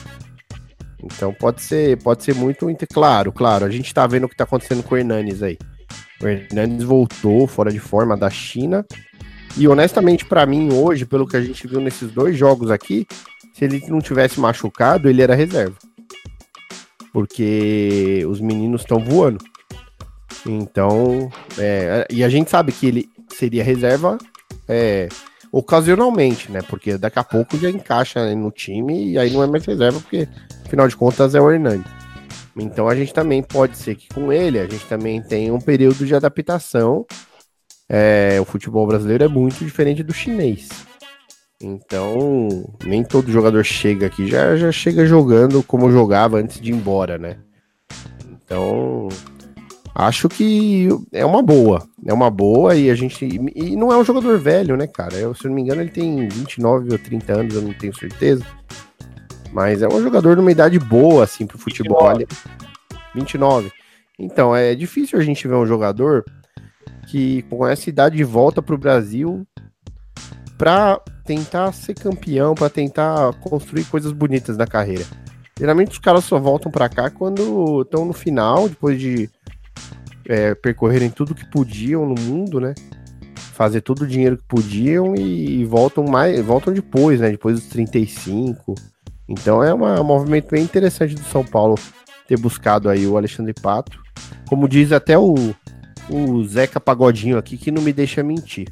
Então pode ser, pode ser muito claro, claro. A gente tá vendo o que tá acontecendo com o Hernanes aí. O Hernanes voltou fora de forma da China. E honestamente, para mim, hoje, pelo que a gente viu nesses dois jogos aqui, se ele não tivesse machucado, ele era reserva. Porque os meninos estão voando. Então, é, e a gente sabe que ele seria reserva é, ocasionalmente, né? Porque daqui a pouco já encaixa no time e aí não é mais reserva, porque afinal de contas é o Hernani. Então a gente também pode ser que com ele a gente também tem um período de adaptação. É, o futebol brasileiro é muito diferente do chinês. Então, nem todo jogador chega aqui já, já chega jogando como jogava antes de ir embora, né? Então, acho que é uma boa. É uma boa e a gente. E não é um jogador velho, né, cara? Eu, se eu não me engano, ele tem 29 ou 30 anos, eu não tenho certeza. Mas é um jogador de uma idade boa, assim, pro futebol. 29. 29. Então, é difícil a gente ver um jogador que com essa idade volta pro Brasil para tentar ser campeão, para tentar construir coisas bonitas na carreira. Geralmente os caras só voltam para cá quando estão no final, depois de é, percorrerem tudo que podiam no mundo, né? Fazer todo o dinheiro que podiam e, e voltam mais, voltam depois, né? Depois dos 35. Então é uma, um movimento bem interessante do São Paulo ter buscado aí o Alexandre Pato. Como diz até o, o Zeca Pagodinho aqui, que não me deixa mentir.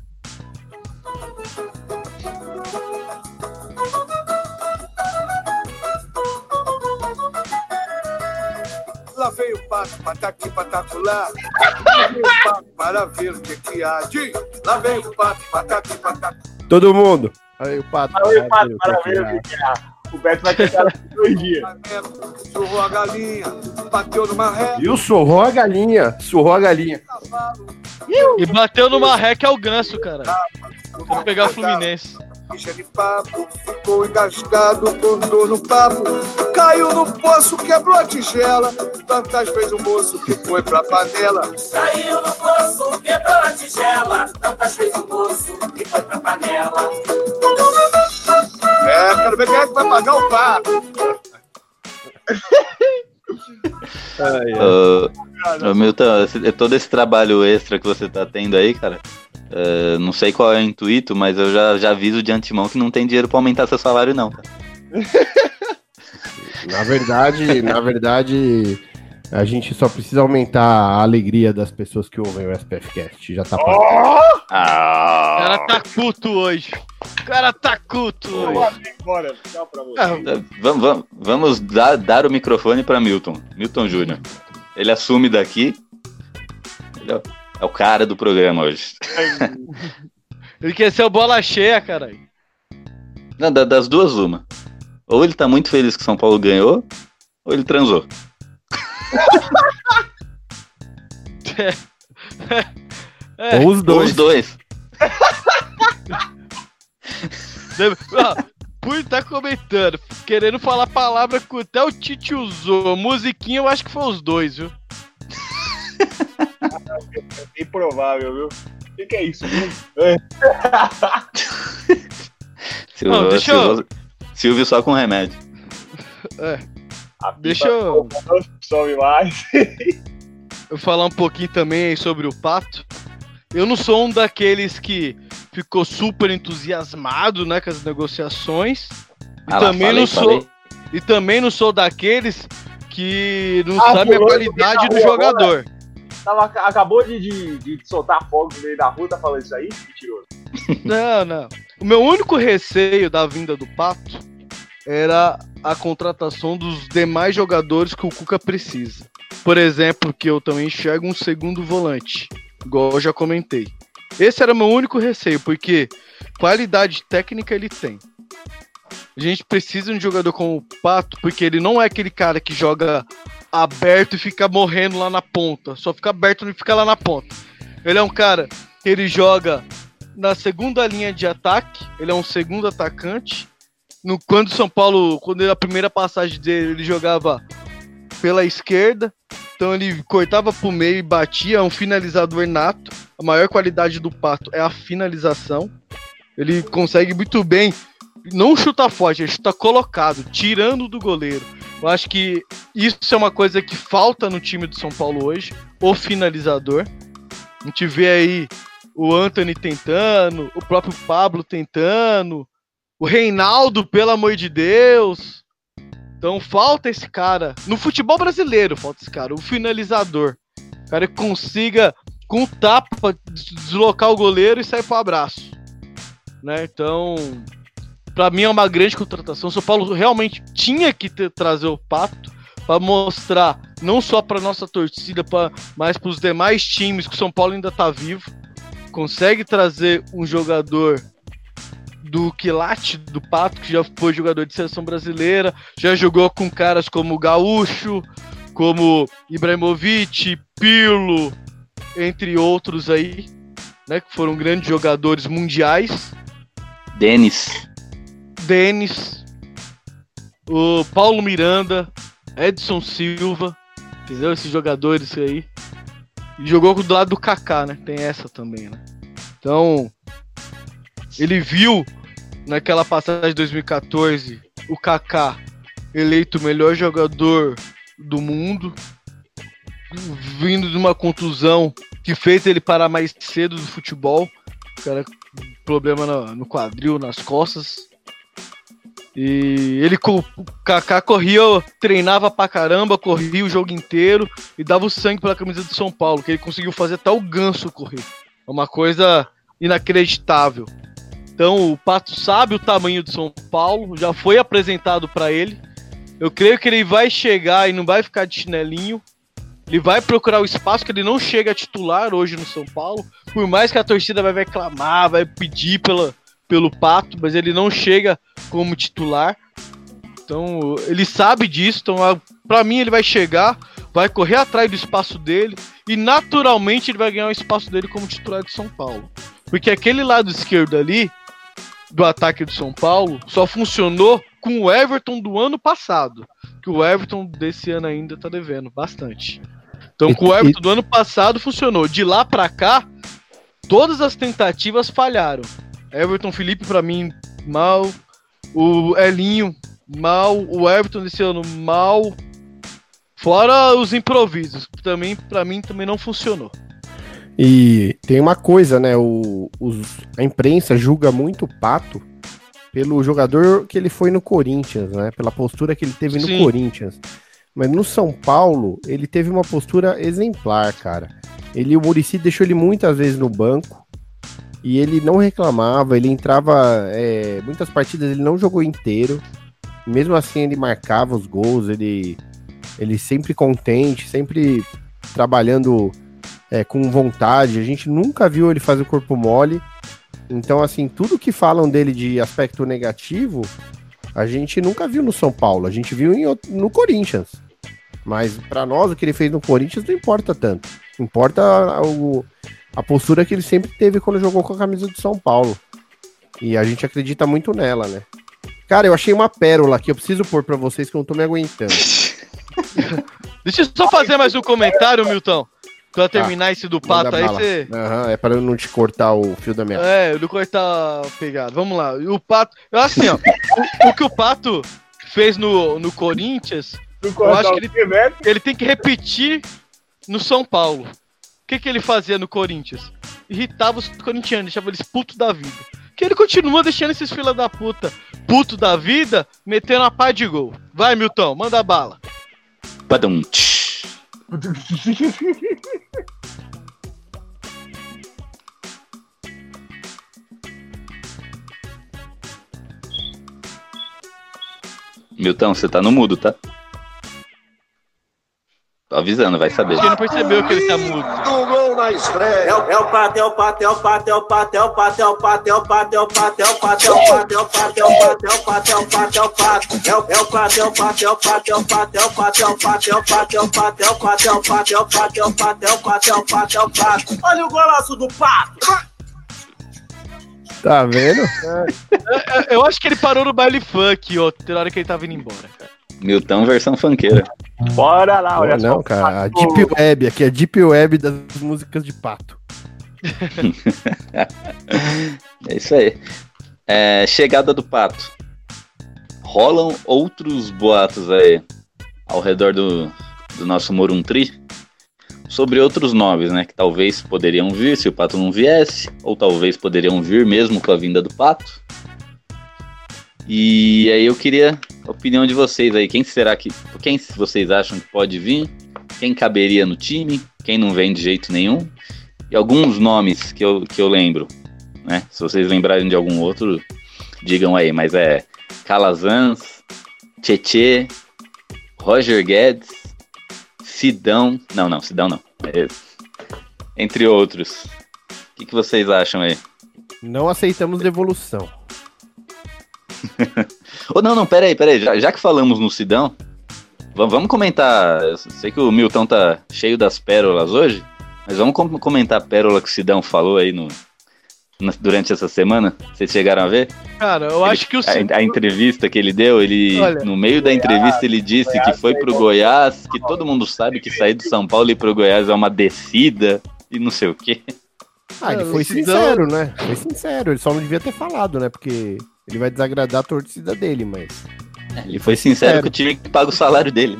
Lá vem o pato, pataqui, patacular. Lá vem o pato para ver o que, que há de. Lá vem o pato, pataqui, patacular. Todo mundo. Aí o pato. Vem o pato para ver o que, que há. O Beto vai tentar dois dias. Surrou a galinha, bateu numa ré. E o surrou a galinha, surrou a galinha. E bateu numa ré que é o ganso, cara. Vou pegar o Fluminense. Ficha de papo, ficou engasgado com dor no papo. Caiu no poço, quebrou a tigela. Tantas vezes o moço que foi pra panela. Caiu no poço, quebrou a tigela. Tantas vezes o moço que foi pra panela. É, quero ver quem é que vai pagar o pato. Ô, ô, Milton, esse- todo esse trabalho extra que você tá tendo aí, cara, É, não sei qual é o intuito, mas eu já, já aviso de antemão que não tem dinheiro pra aumentar seu salário, não. Na verdade, na verdade, a gente só precisa aumentar a alegria das pessoas que ouvem o SPFcast. Já tá pago. O Ah, cara tá culto hoje. O cara tá culto hoje. Ah, É, vamos, vamos, vamos dar, dar o microfone para Milton. Milton Júnior. Ele assume daqui. Ele é o- é cara do programa hoje. ele quer ser o bola cheia, caralho. Não, da- das duas, uma. Ou ele tá muito feliz que São Paulo ganhou, ou ele transou. É, Ou os Ou dois. os dois. por estar comentando, querendo falar palavra que até o Tite usou. Musiquinha, eu acho que foi os dois, viu? É improvável, viu? O que, que é isso? Silvio, Não, deixa eu- Silvio, Silvio só com remédio. A Deixa eu- sobe mais. eu falar um pouquinho também sobre o Pato. Eu não sou um daqueles que ficou super entusiasmado, né, com as negociações. E Ah também falei, não sou falei. e também não sou daqueles que não Ah, sabe a qualidade do tá rua jogador. Tava, acabou de, de, de soltar fogo no meio da rua, tá falando isso aí? Mentiroso. Não, não. O meu único receio da vinda do Pato era a contratação dos demais jogadores que o Cuca precisa. Por exemplo, que eu também enxergo um segundo volante, igual eu já comentei. Esse era o meu único receio, porque qualidade técnica ele tem. A gente precisa de um jogador como o Pato, porque ele não é aquele cara que joga aberto e fica morrendo lá na ponta. Só fica aberto e fica lá na ponta. Ele é um cara que ele joga na segunda linha de ataque, ele é um segundo atacante. No, quando o São Paulo, quando a primeira passagem dele, ele jogava pela esquerda, então ele cortava pro meio e batia, é um finalizador nato. A maior qualidade do Pato é a finalização. Ele consegue muito bem, não chuta forte, ele chuta colocado, tirando do goleiro. Eu acho que isso é uma coisa que falta no time do São Paulo hoje, o finalizador. A gente vê aí o Anthony tentando, o próprio Pablo tentando, o Reinaldo, pelo amor de Deus. Então falta esse cara. No futebol brasileiro falta esse cara, o finalizador. O cara que consiga, com tapa, des- deslocar o goleiro e sair pro abraço. Né? Então, pra mim é uma grande contratação. O São Paulo realmente tinha que ter- trazer o Pato para mostrar, não só para nossa torcida, pra, mas para os demais times que o São Paulo ainda tá vivo consegue trazer um jogador do quilate do Pato, que já foi jogador de seleção brasileira, já jogou com caras como Gaúcho, como Ibrahimovic, Pirlo, entre outros aí, né, que foram grandes jogadores mundiais. Denis. Denis, o Paulo Miranda, Edson Silva, entendeu? Esses jogadores aí. E jogou do lado do Kaká, né? Tem essa também, né? Então, ele viu naquela passagem de 2014 o Kaká eleito o melhor jogador do mundo, vindo de uma contusão que fez ele parar mais cedo do futebol. O cara problema no, no quadril, nas costas. E ele, co- o Kaká corria, treinava pra caramba, corria o jogo inteiro e dava o sangue pela camisa do São Paulo, que ele conseguiu fazer até o ganso correr. É uma coisa inacreditável. Então o Pato sabe o tamanho do São Paulo, já foi apresentado pra ele. Eu creio que ele vai chegar e não vai ficar de chinelinho. Ele vai procurar o espaço que ele não chega a titular hoje no São Paulo. Por mais que a torcida vai reclamar, vai pedir pela, pelo Pato, mas ele não chega como titular. Então ele sabe disso. Então, a- pra mim, ele vai chegar, vai correr atrás do espaço dele e naturalmente ele vai ganhar o espaço dele como titular de São Paulo. Porque aquele lado esquerdo ali do ataque do São Paulo só funcionou com o Everton do ano passado. Que o Everton desse ano ainda tá devendo bastante. Então, com o Everton do ano passado funcionou. De lá pra cá, todas as tentativas falharam. Everton Felipe, pra mim, mal. O Elinho, mal. O Everton desse ano, mal. Fora os improvisos, que também, pra mim, também não funcionou. E tem uma coisa, né? O, os- a imprensa julga muito o Pato pelo jogador que ele foi no Corinthians, né? Pela postura que ele teve no Sim. Corinthians. Mas no São Paulo, ele teve uma postura exemplar, cara. Ele, o Murici deixou ele muitas vezes no banco e ele não reclamava, ele entrava. é, muitas partidas ele não jogou inteiro. Mesmo assim, ele marcava os gols, ele, ele sempre contente, sempre trabalhando é, com vontade. A gente nunca viu ele fazer o corpo mole. Então, assim, tudo que falam dele de aspecto negativo, a gente nunca viu no São Paulo. A gente viu em no Corinthians. Mas pra nós, o que ele fez no Corinthians não importa tanto. Importa o- a postura que ele sempre teve quando jogou com a camisa do São Paulo. E a gente acredita muito nela, né? Cara, eu achei uma pérola aqui. Eu preciso pôr pra vocês que eu não tô me aguentando. Deixa eu só fazer mais um comentário, Milton. Pra terminar esse do pato aí, você. Aham, é pra eu não te cortar o fio da minha. É, não cortar a pegada. Vamos lá. O Pato. Eu acho assim, ó. o, o que o Pato fez no, no Corinthians, eu acho que ele, ele tem que repetir no São Paulo. O que, que ele fazia no Corinthians? Irritava os corintianos, deixava eles putos da vida. Que ele continua deixando esses fila da puta puto da vida, metendo a pá de gol. Vai, Milton, manda bala. Padum. Milton, você tá no mudo, tá? Tô avisando, vai saber. Acho que ele não percebeu que ele tá mudo. Do gol na estreia. É o, é o pato, é o pato, é o pato, é o pato, é o pato, é o pato, é o pato, é o pato, é o pato, é o pato, é o pato, é o pato, é o pato, é o pato, é o pato. É o, é o pato, é o pato, é o pato, é o pato, é o pato, é o pato, é o pato, é o pato, é o pato, é o pato, é o pato, é o pato, é o pato, é o pato, é. Olha o golaço do pato. Tá vendo? Eu- Eu acho que ele parou no baile funk, ó, na hora que ele tava indo embora, cara. Milton versão funkeira. Bora lá, olha não, só. cara, a Deep Web, aqui é a Deep Web das músicas de pato. É isso aí. É, chegada do pato. Rolam outros boatos aí ao redor do, do nosso Moruntri sobre outros nomes, né? Que talvez poderiam vir se o pato não viesse, ou talvez poderiam vir mesmo com a vinda do pato. E aí eu queria a opinião de vocês aí. Quem será que. Quem vocês acham que pode vir? Quem caberia no time? Quem não vem de jeito nenhum? E alguns nomes que eu, que eu lembro, né? Se vocês lembrarem de algum outro, digam aí. Mas é Calazans, Tietê, Roger Guedes, Sidão. Não, não, Sidão não. É, entre outros. O que, que vocês acham aí? Não aceitamos devolução. Ô, não, não, peraí, peraí. Já, já que falamos no Sidão, va- vamos comentar. Eu sei que o Milton tá cheio das pérolas hoje, mas vamos com- comentar a pérola que o Sidão falou aí no, durante essa semana. Vocês chegaram a ver? Cara, eu acho que o A, a entrevista que ele deu, ele Olha, no meio da entrevista ele disse que foi pro Goiás, que todo mundo sabe que sair do São Paulo e ir pro Goiás é uma descida e não sei o quê. Ah, ele foi sincero, né? Foi sincero, ele só não devia ter falado, né? Porque ele vai desagradar a torcida dele, mas. Ele foi sincero Sério. que o time que paga o salário dele.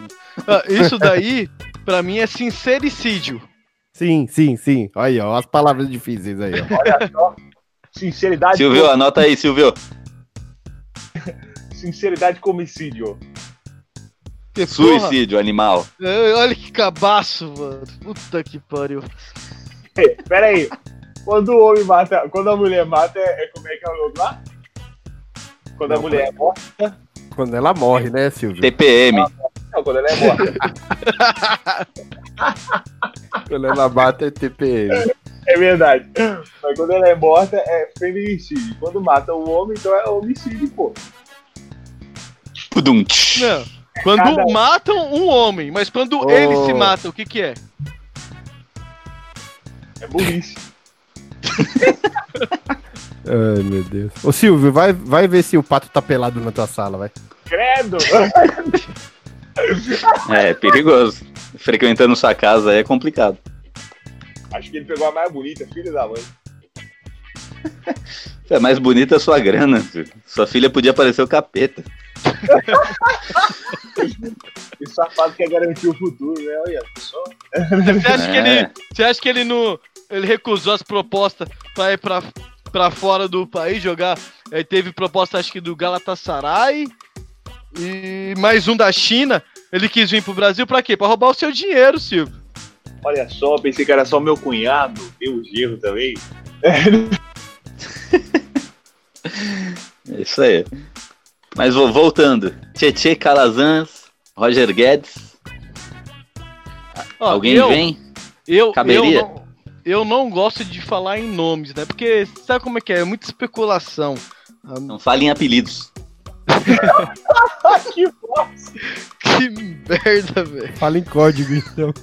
Ah, Isso daí, pra mim, é sincericídio. Sim, sim, sim. Olha aí, ó, as palavras difíceis aí, ó. Olha só. Sinceridade. Silvio, anota aí, Silvio. Sinceridade com homicídio. Que Suicídio, animal. porra, é, Olha que cabaço, mano. Puta que pariu. Pera aí. Quando o homem mata. Quando a mulher mata, é, é como é que é o nome lá? Quando a Não, mulher é morta. Quando ela morre, né, Silvio? TPM. Não, quando ela é morta. Quando ela bate é TPM. É verdade. Mas quando ela é morta, é feminicídio. Quando mata o homem, então é homicídio, pô. Pudum. Não. Quando Cada matam um homem, mas quando Oh. ele se mata, o que que é? É burrice. Ai, meu Deus. Ô, Silvio, vai, vai ver se o pato tá pelado na tua sala, vai. Credo! É, perigoso. Frequentando sua casa aí é complicado. Acho que ele pegou a mais bonita, filha da mãe. É mais bonita a sua grana. filho. Sua filha podia parecer o capeta. Esse safado quer garantir o futuro, né? Olha só. Você acha, que É. ele, você acha que ele não. ele recusou as propostas pra ir pra, pra fora do país jogar. Aí teve proposta, acho que do Galatasaray e mais um da China. Ele quis vir pro Brasil pra quê? Pra roubar o seu dinheiro, Silvio. Olha só, pensei que era só meu cunhado. Deu gerro também. É isso aí. Mas vou voltando. Tietê Calazans, Roger Guedes. Ó, Alguém eu- vem? Eu, Caberia? eu, não, eu não gosto de falar em nomes, né? Porque sabe como é que é? É muita especulação. Não fale em apelidos. que bosta. Que merda, velho. Fala em código, então.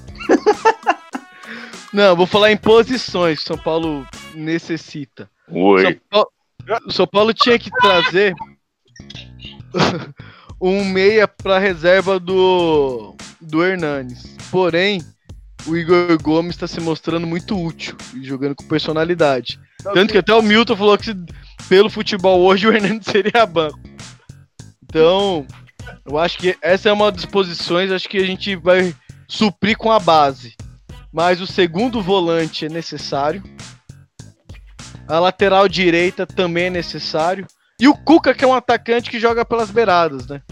Não, vou falar em posições que São Paulo necessita. Oi. São Paulo, o São Paulo tinha que trazer um meia para reserva do do Hernanes. Porém, o Igor Gomes está se mostrando muito útil e jogando com personalidade. Tanto que até o Milton falou que se- pelo futebol hoje o Hernandes seria banco. Então, eu acho que essa é uma das posições, acho que a gente vai suprir com a base. Mas o segundo volante é necessário. A lateral direita também é necessário. E o Cuca, que é um atacante que joga pelas beiradas, né?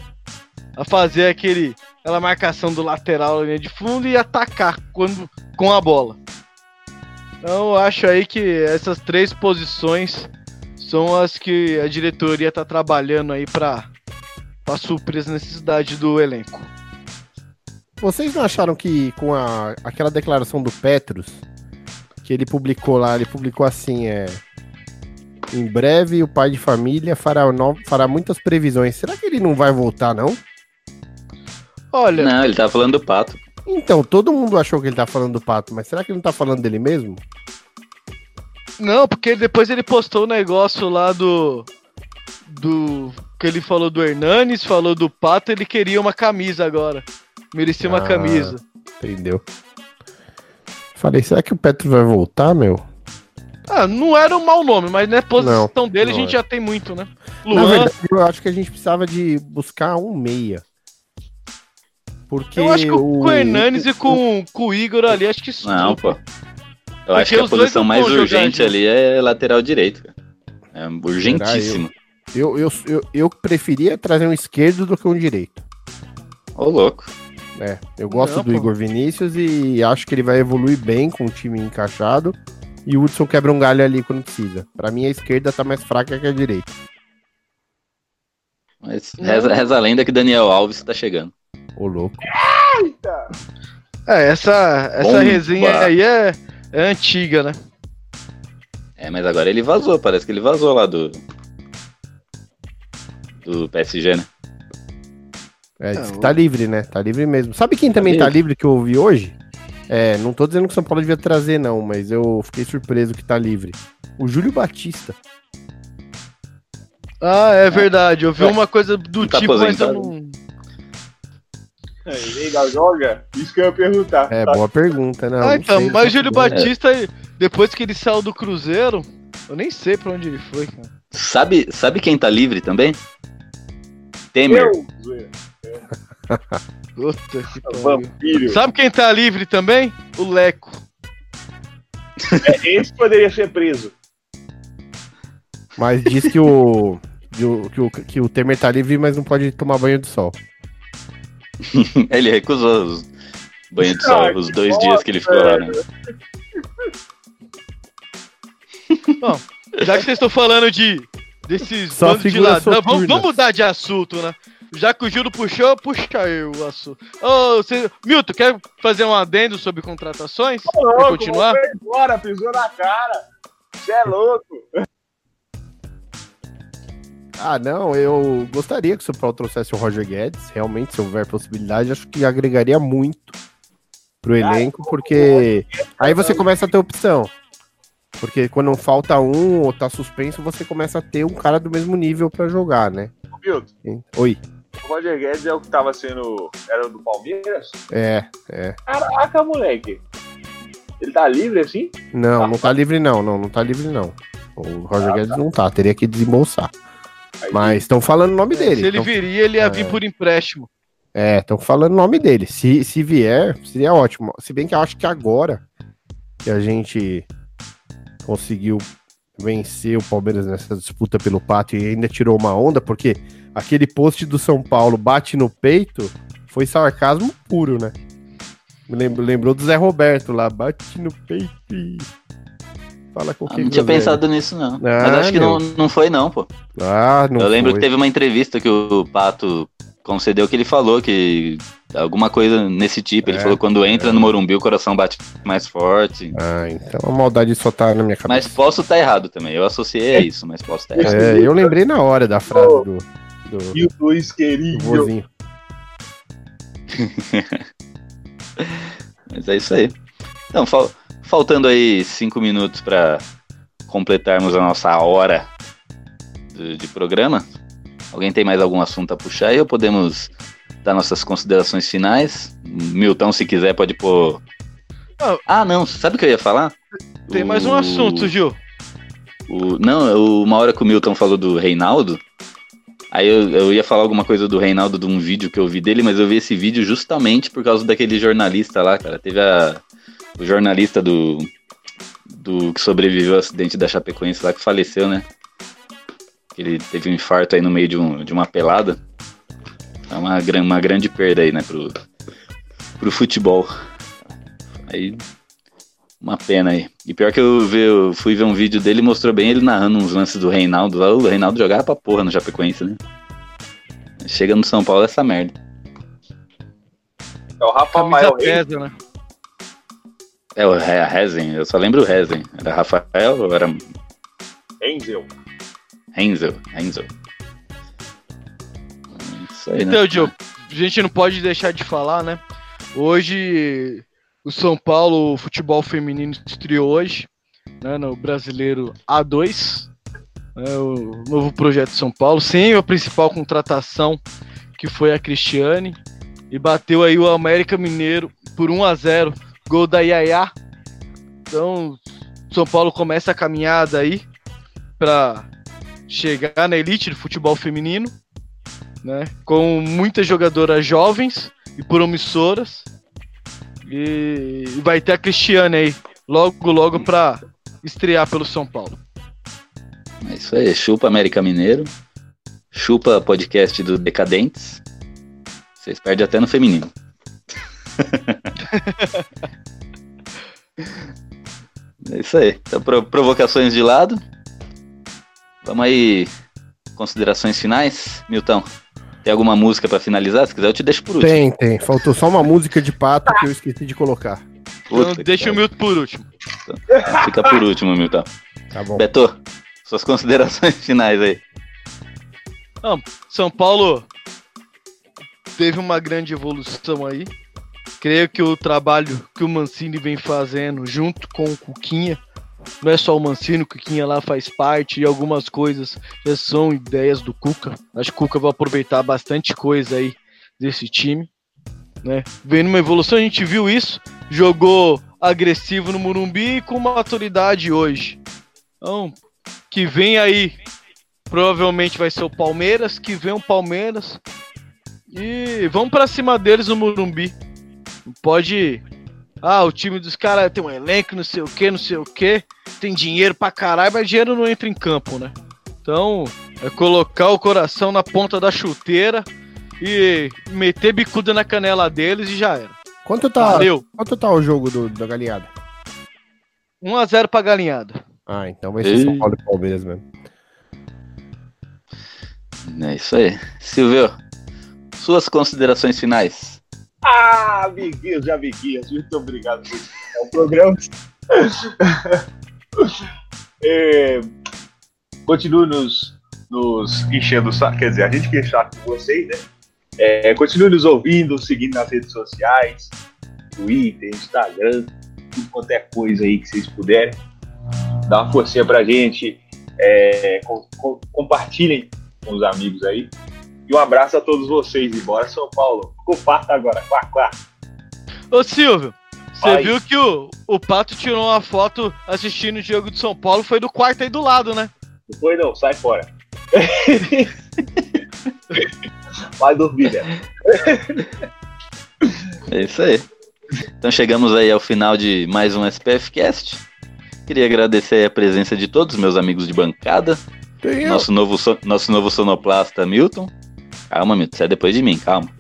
A fazer aquele, aquela marcação do lateral linha de fundo e atacar quando, com a bola. Então eu acho aí que essas três posições são as que a diretoria tá trabalhando aí pra, pra suprir as necessidades do elenco. Vocês não acharam que com a, aquela declaração do Petros, que ele publicou lá, ele publicou assim, é. Em breve o pai de família fará, no- fará muitas previsões. Será que ele não vai voltar, não? Olha, Não, ele tá falando do pato. Então, todo mundo achou que ele tá falando do Pato, mas será que ele não tá falando dele mesmo? Não, porque depois ele postou o negócio lá do. Do. Que ele falou do Hernanes, falou do Pato, ele queria uma camisa agora. Merecia uma Ah. camisa. Entendeu? Falei, será que o Petros vai voltar, meu? Ah, não era um mau nome, mas na posição Não, dele a gente é. já tem muito, né? Na Luan, verdade, eu acho que a gente precisava de buscar um meia. Porque eu acho que o, com o Hernanes e com, com o Igor ali, acho que isso. Não, pô. Eu acho que a posição mais urgente ali é lateral direito. cara. É urgentíssimo. Eu, eu, eu, eu preferia trazer um esquerdo do que um direito. Ô, louco. É, eu gosto Não, do pô. Igor Vinícius e acho que ele vai evoluir bem com o time encaixado. E o Hudson quebra um galho ali quando precisa. Pra mim, a esquerda tá mais fraca que a direita. Mas reza, reza a lenda que Daniel Alves tá chegando. Ô, louco. É, essa, essa Bomba. resenha aí é, é antiga, né? É, mas agora ele vazou, parece que ele vazou lá do. Do PSG, né? É, diz que tá livre, né? Tá livre mesmo. Sabe quem também tá livre. livre que eu ouvi hoje? É, não tô dizendo que o São Paulo devia trazer, não, mas eu fiquei surpreso que tá livre. O Júlio Batista. Ah, é verdade. Eu vi uma coisa do Tá tipo, mas eu não. Ele ainda joga? Isso que eu ia perguntar. É, Tá. boa pergunta, né? ah, então, mas Júlio. Batista, depois que ele saiu do Cruzeiro, eu nem sei pra onde ele foi, cara. Sabe, sabe quem tá livre também? Temer. Eu. Puta que pariu. vampiro. Sabe quem tá livre também? O Leco. É, esse poderia ser preso. Mas diz que o, que o, que o, que o Temer tá livre, mas não pode tomar banho de sol. Ele recusou os banho de sol, Ah, os dois dias que ele ficou lá, né? Bom, já que vocês estão falando de desses Só bandos de ladrão, vamos, vamos mudar de assunto, né? Já que o Júlio puxou, puxa eu o assunto. Ô, você... Milton, quer fazer um adendo sobre contratações? Ô, louco, continuar? foi embora, pisou na cara. Você é louco. Ah, não, eu gostaria que o São Paulo trouxesse o Roger Guedes. Realmente, se houver possibilidade, acho que agregaria muito pro elenco, porque aí você começa a ter opção. Porque quando falta um ou tá suspenso, você começa a ter um cara do mesmo nível pra jogar, né? Milton, Oi. o Roger Guedes é o que tava sendo. Era do Palmeiras? É, é. Caraca, moleque. Ele tá livre assim? Não, não tá livre não, não, não tá livre não. O Roger Guedes não tá, teria que desembolsar. Mas estão falando o nome dele. Se ele tão- viria, ele ia vir por empréstimo. É, estão falando o nome dele. Se, se vier, seria ótimo. Se bem que eu acho que agora que a gente conseguiu vencer o Palmeiras nessa disputa pelo pátio e ainda tirou uma onda, porque aquele post do São Paulo bate no peito foi sarcasmo puro, né? Me lembrou, lembrou do Zé Roberto lá, bate no peito e fala com Ah, quem não tinha pensado nisso, não. Mas Ah, acho que meu. não, não foi, não, pô. Ah, não Eu lembro foi. que teve uma entrevista que o Pato concedeu que ele falou que alguma coisa nesse tipo. Ele É, falou que quando entra no Morumbi o coração bate mais forte. Ah, então a maldade só tá na minha cabeça. Mas posso estar errado também. Eu associei a isso, mas posso estar errado. É, eu lembrei na hora da frase do, do, E o Luiz do querido. vozinho. Mas é isso aí. Então, fal- faltando aí cinco minutos para completarmos a nossa hora de, de programa. Alguém tem mais algum assunto a puxar aí ou podemos dar nossas considerações finais? Milton, se quiser, pode pôr. Ah. Ah, não, sabe o que eu ia falar? Tem mais um O- assunto, Gil. o- não, o- uma hora que o Milton falou do Reinaldo, aí eu, eu ia falar alguma coisa do Reinaldo de um vídeo que eu vi dele, mas eu vi esse vídeo justamente por causa daquele jornalista lá, cara. Teve a, o jornalista do, do que sobreviveu ao acidente da Chapecoense lá que faleceu, né? Ele teve um infarto aí no meio de, um, de uma pelada. É uma, gran- uma grande perda aí, né, pro, pro futebol. Aí uma pena aí. E pior que eu, vi, eu fui ver um vídeo dele e mostrou bem ele narrando uns lances do Reinaldo. lá. O Reinaldo jogava pra porra no Chapecoense, né? Chega no São Paulo essa merda. É o Rafael Reis. pesa, né? É o Re- a Resen, eu só lembro o Resen. Era Rafael ou era Enzel. Renzel. Isso aí, né? Então, Gil, a gente não pode deixar de falar, né? Hoje, o São Paulo o futebol feminino estreou hoje, né, no Brasileiro A2, né, o novo projeto de São Paulo, sem a principal contratação, que foi a Cristiane, e bateu aí o América Mineiro por 1 a 0 gol da Yaya. Então, São Paulo começa a caminhada aí para chegar na elite do futebol feminino né? Com muitas jogadoras jovens e promissoras. E vai ter a Cristiane aí, logo, logo pra estrear pelo São Paulo. É isso aí, chupa América Mineiro. Chupa podcast do Decadentes. Vocês perdem até no feminino. é isso aí. Então, pro- provocações de lado. Vamos aí. Considerações finais, Milton. Tem alguma música pra finalizar? Se quiser, eu te deixo por último. Tem, tem. Faltou só uma música de pato que eu esqueci de colocar. Então Puta deixa o. Milton por último. Então, Fica por último, Milton. Tá bom. Beto, suas considerações finais aí. São Paulo teve uma grande evolução aí. Creio que o trabalho que o Mancini vem fazendo junto com o Cuquinha, não é só o Mancini, o Cuquinha lá faz parte e algumas coisas já são ideias do Cuca. Acho que o Cuca vai aproveitar bastante coisa aí desse time, né? Vendo uma evolução, a gente viu isso, jogou agressivo no Murumbi e com maturidade hoje. Então, que vem aí Provavelmente vai ser o Palmeiras, que vem o Palmeiras. E vamos pra cima deles no Murumbi. Não Pode. Ah, o time dos caras tem um elenco, não sei o que, não sei o que. Tem dinheiro pra caralho, mas dinheiro não entra em campo, né? Então, é colocar o coração na ponta da chuteira e meter bicuda na canela deles e já era. Quanto tá, Valeu. quanto tá o jogo do, da galinhada? 1x0 pra galinhada. Ah, então vai ser Ei. São Paulo e Palmeiras mesmo. É isso aí. Silvio, suas considerações finais. Ah, amiguinhos e amiguinhas, muito obrigado por é um programa. é, continue nos, nos enchendo o saco, quer dizer, a gente que enche o saco com vocês, né? É, continue nos ouvindo, seguindo nas redes sociais, Twitter, Instagram, tudo quanto é coisa aí que vocês puderem. Dá uma forcinha pra gente, é, com- com- compartilhem com os amigos aí. E um abraço a todos vocês. E bora São Paulo. Com quarta agora. Quá, quá. Ô Silvio, você viu que o, o Pato tirou uma foto assistindo o jogo de São Paulo, foi do quarto aí do lado, né? Não foi não, sai fora. Vai dormir, né? É isso aí. Então chegamos aí ao final de mais um SPF Cast. Queria agradecer a presença de todos os meus amigos de bancada. Nosso novo, so- nosso novo sonoplasta, Milton. Calma, Milton, você é depois de mim, calma.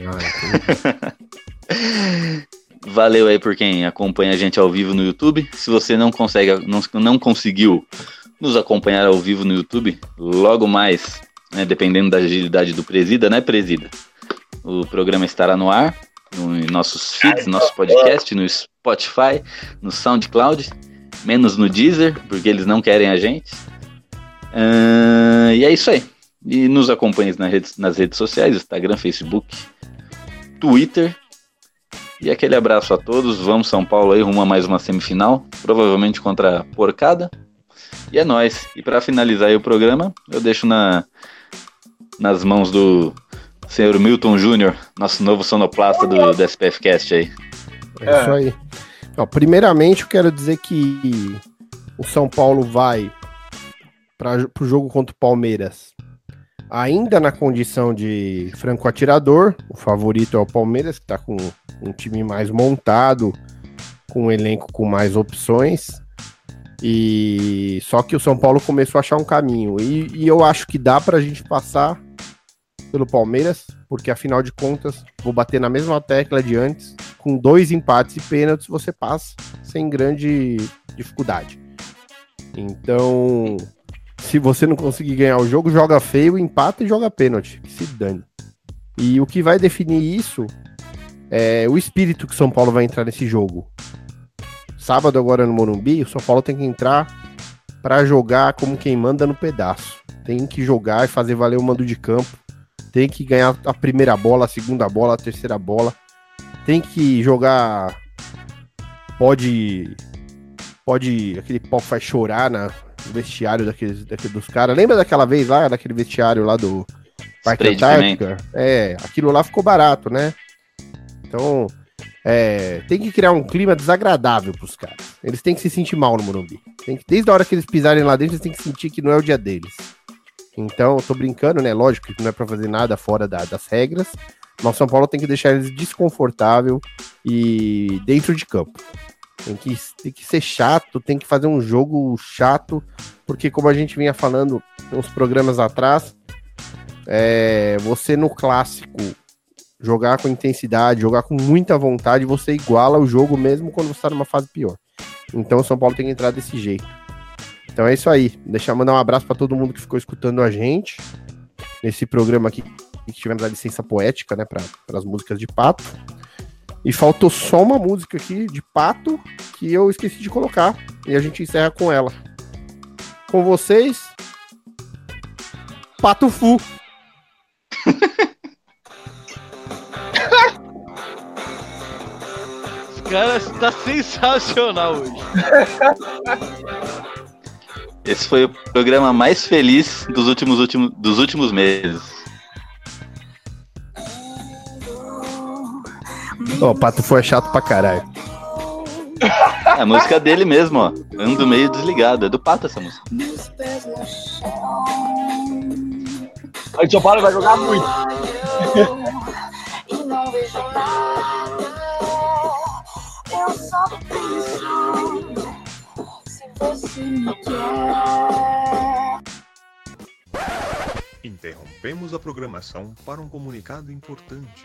Valeu aí por quem acompanha a gente ao vivo no YouTube. Se você não consegue, não, não conseguiu nos acompanhar ao vivo no YouTube, logo mais, né, dependendo da agilidade do Presida, né, Presida? O programa estará no ar, no, em nossos feeds, nosso podcast, no Spotify, no SoundCloud, menos no Deezer, porque eles não querem a gente. Ah, e é isso aí. E nos acompanhe nas redes, nas redes sociais, Instagram, Facebook, Twitter. E aquele abraço a todos. Vamos São Paulo aí, rumo a mais uma semifinal, provavelmente contra a Porcada. E é nóis. E para finalizar o programa, eu deixo na, nas mãos do senhor Milton Júnior, nosso novo sonoplasta do, do SPF Cast aí. É isso aí. Ó, primeiramente, eu quero dizer que o São Paulo vai para o jogo contra o Palmeiras ainda na condição de franco atirador. O favorito é o Palmeiras, que está com um time mais montado, com um elenco com mais opções. E só que o São Paulo começou a achar um caminho. E, e eu acho que dá para a gente passar pelo Palmeiras, porque afinal de contas, vou bater na mesma tecla de antes. Com dois empates e pênaltis, você passa sem grande dificuldade. Então, se você não conseguir ganhar o jogo, joga feio, empata e joga pênalti. Que se dane. E o que vai definir isso é o espírito que São Paulo vai entrar nesse jogo. Sábado, agora no Morumbi, o São Paulo tem que entrar para jogar como quem manda no pedaço. Tem que jogar e fazer valer o mando de campo. Tem que ganhar a primeira bola, a segunda bola, a terceira bola. Tem que jogar. Pode. Pode. Aquele pau faz chorar na, vestiário daqueles, daqueles dos caras. Lembra daquela vez lá, daquele vestiário lá do Parque Antártica? É, aquilo lá ficou barato, né? Então, é, tem que criar um clima desagradável pros caras. Eles têm que se sentir mal no Morumbi. Tem que, desde a hora que eles pisarem lá dentro, eles têm que sentir que não é o dia deles. Então, eu tô brincando, né? Lógico que não é pra fazer nada fora da- das regras. Mas o São Paulo tem que deixar eles desconfortável e dentro de campo. Tem que, tem que ser chato, tem que fazer um jogo chato, porque como a gente vinha falando uns programas atrás, é, você no clássico jogar com intensidade, jogar com muita vontade, você iguala o jogo mesmo quando você tá numa fase pior. Então o São Paulo tem que entrar desse jeito. Então é isso aí. Deixar mandar um abraço para todo mundo que ficou escutando a gente nesse programa aqui que tivemos a licença poética, né, para as músicas de pato. E faltou só uma música aqui de pato que eu esqueci de colocar e a gente encerra com ela. Com vocês, Pato Fu. Esse cara tá sensacional hoje. Esse foi o programa mais feliz dos últimos, últimos, dos últimos meses. Ó, o Pato Fu é chato pra caralho. É a música dele mesmo, ó. Ando meio desligado. É do Pato essa música. O São Paulo vai jogar muito. Não vejo nada. Eu só penso se você me quer. Interrompemos a programação para um comunicado importante.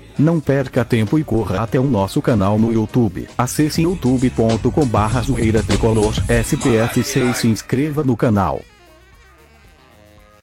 Não perca tempo e corra até o nosso canal no YouTube. Acesse youtube.com barra zoeira tricolor SPF6 e se inscreva no canal.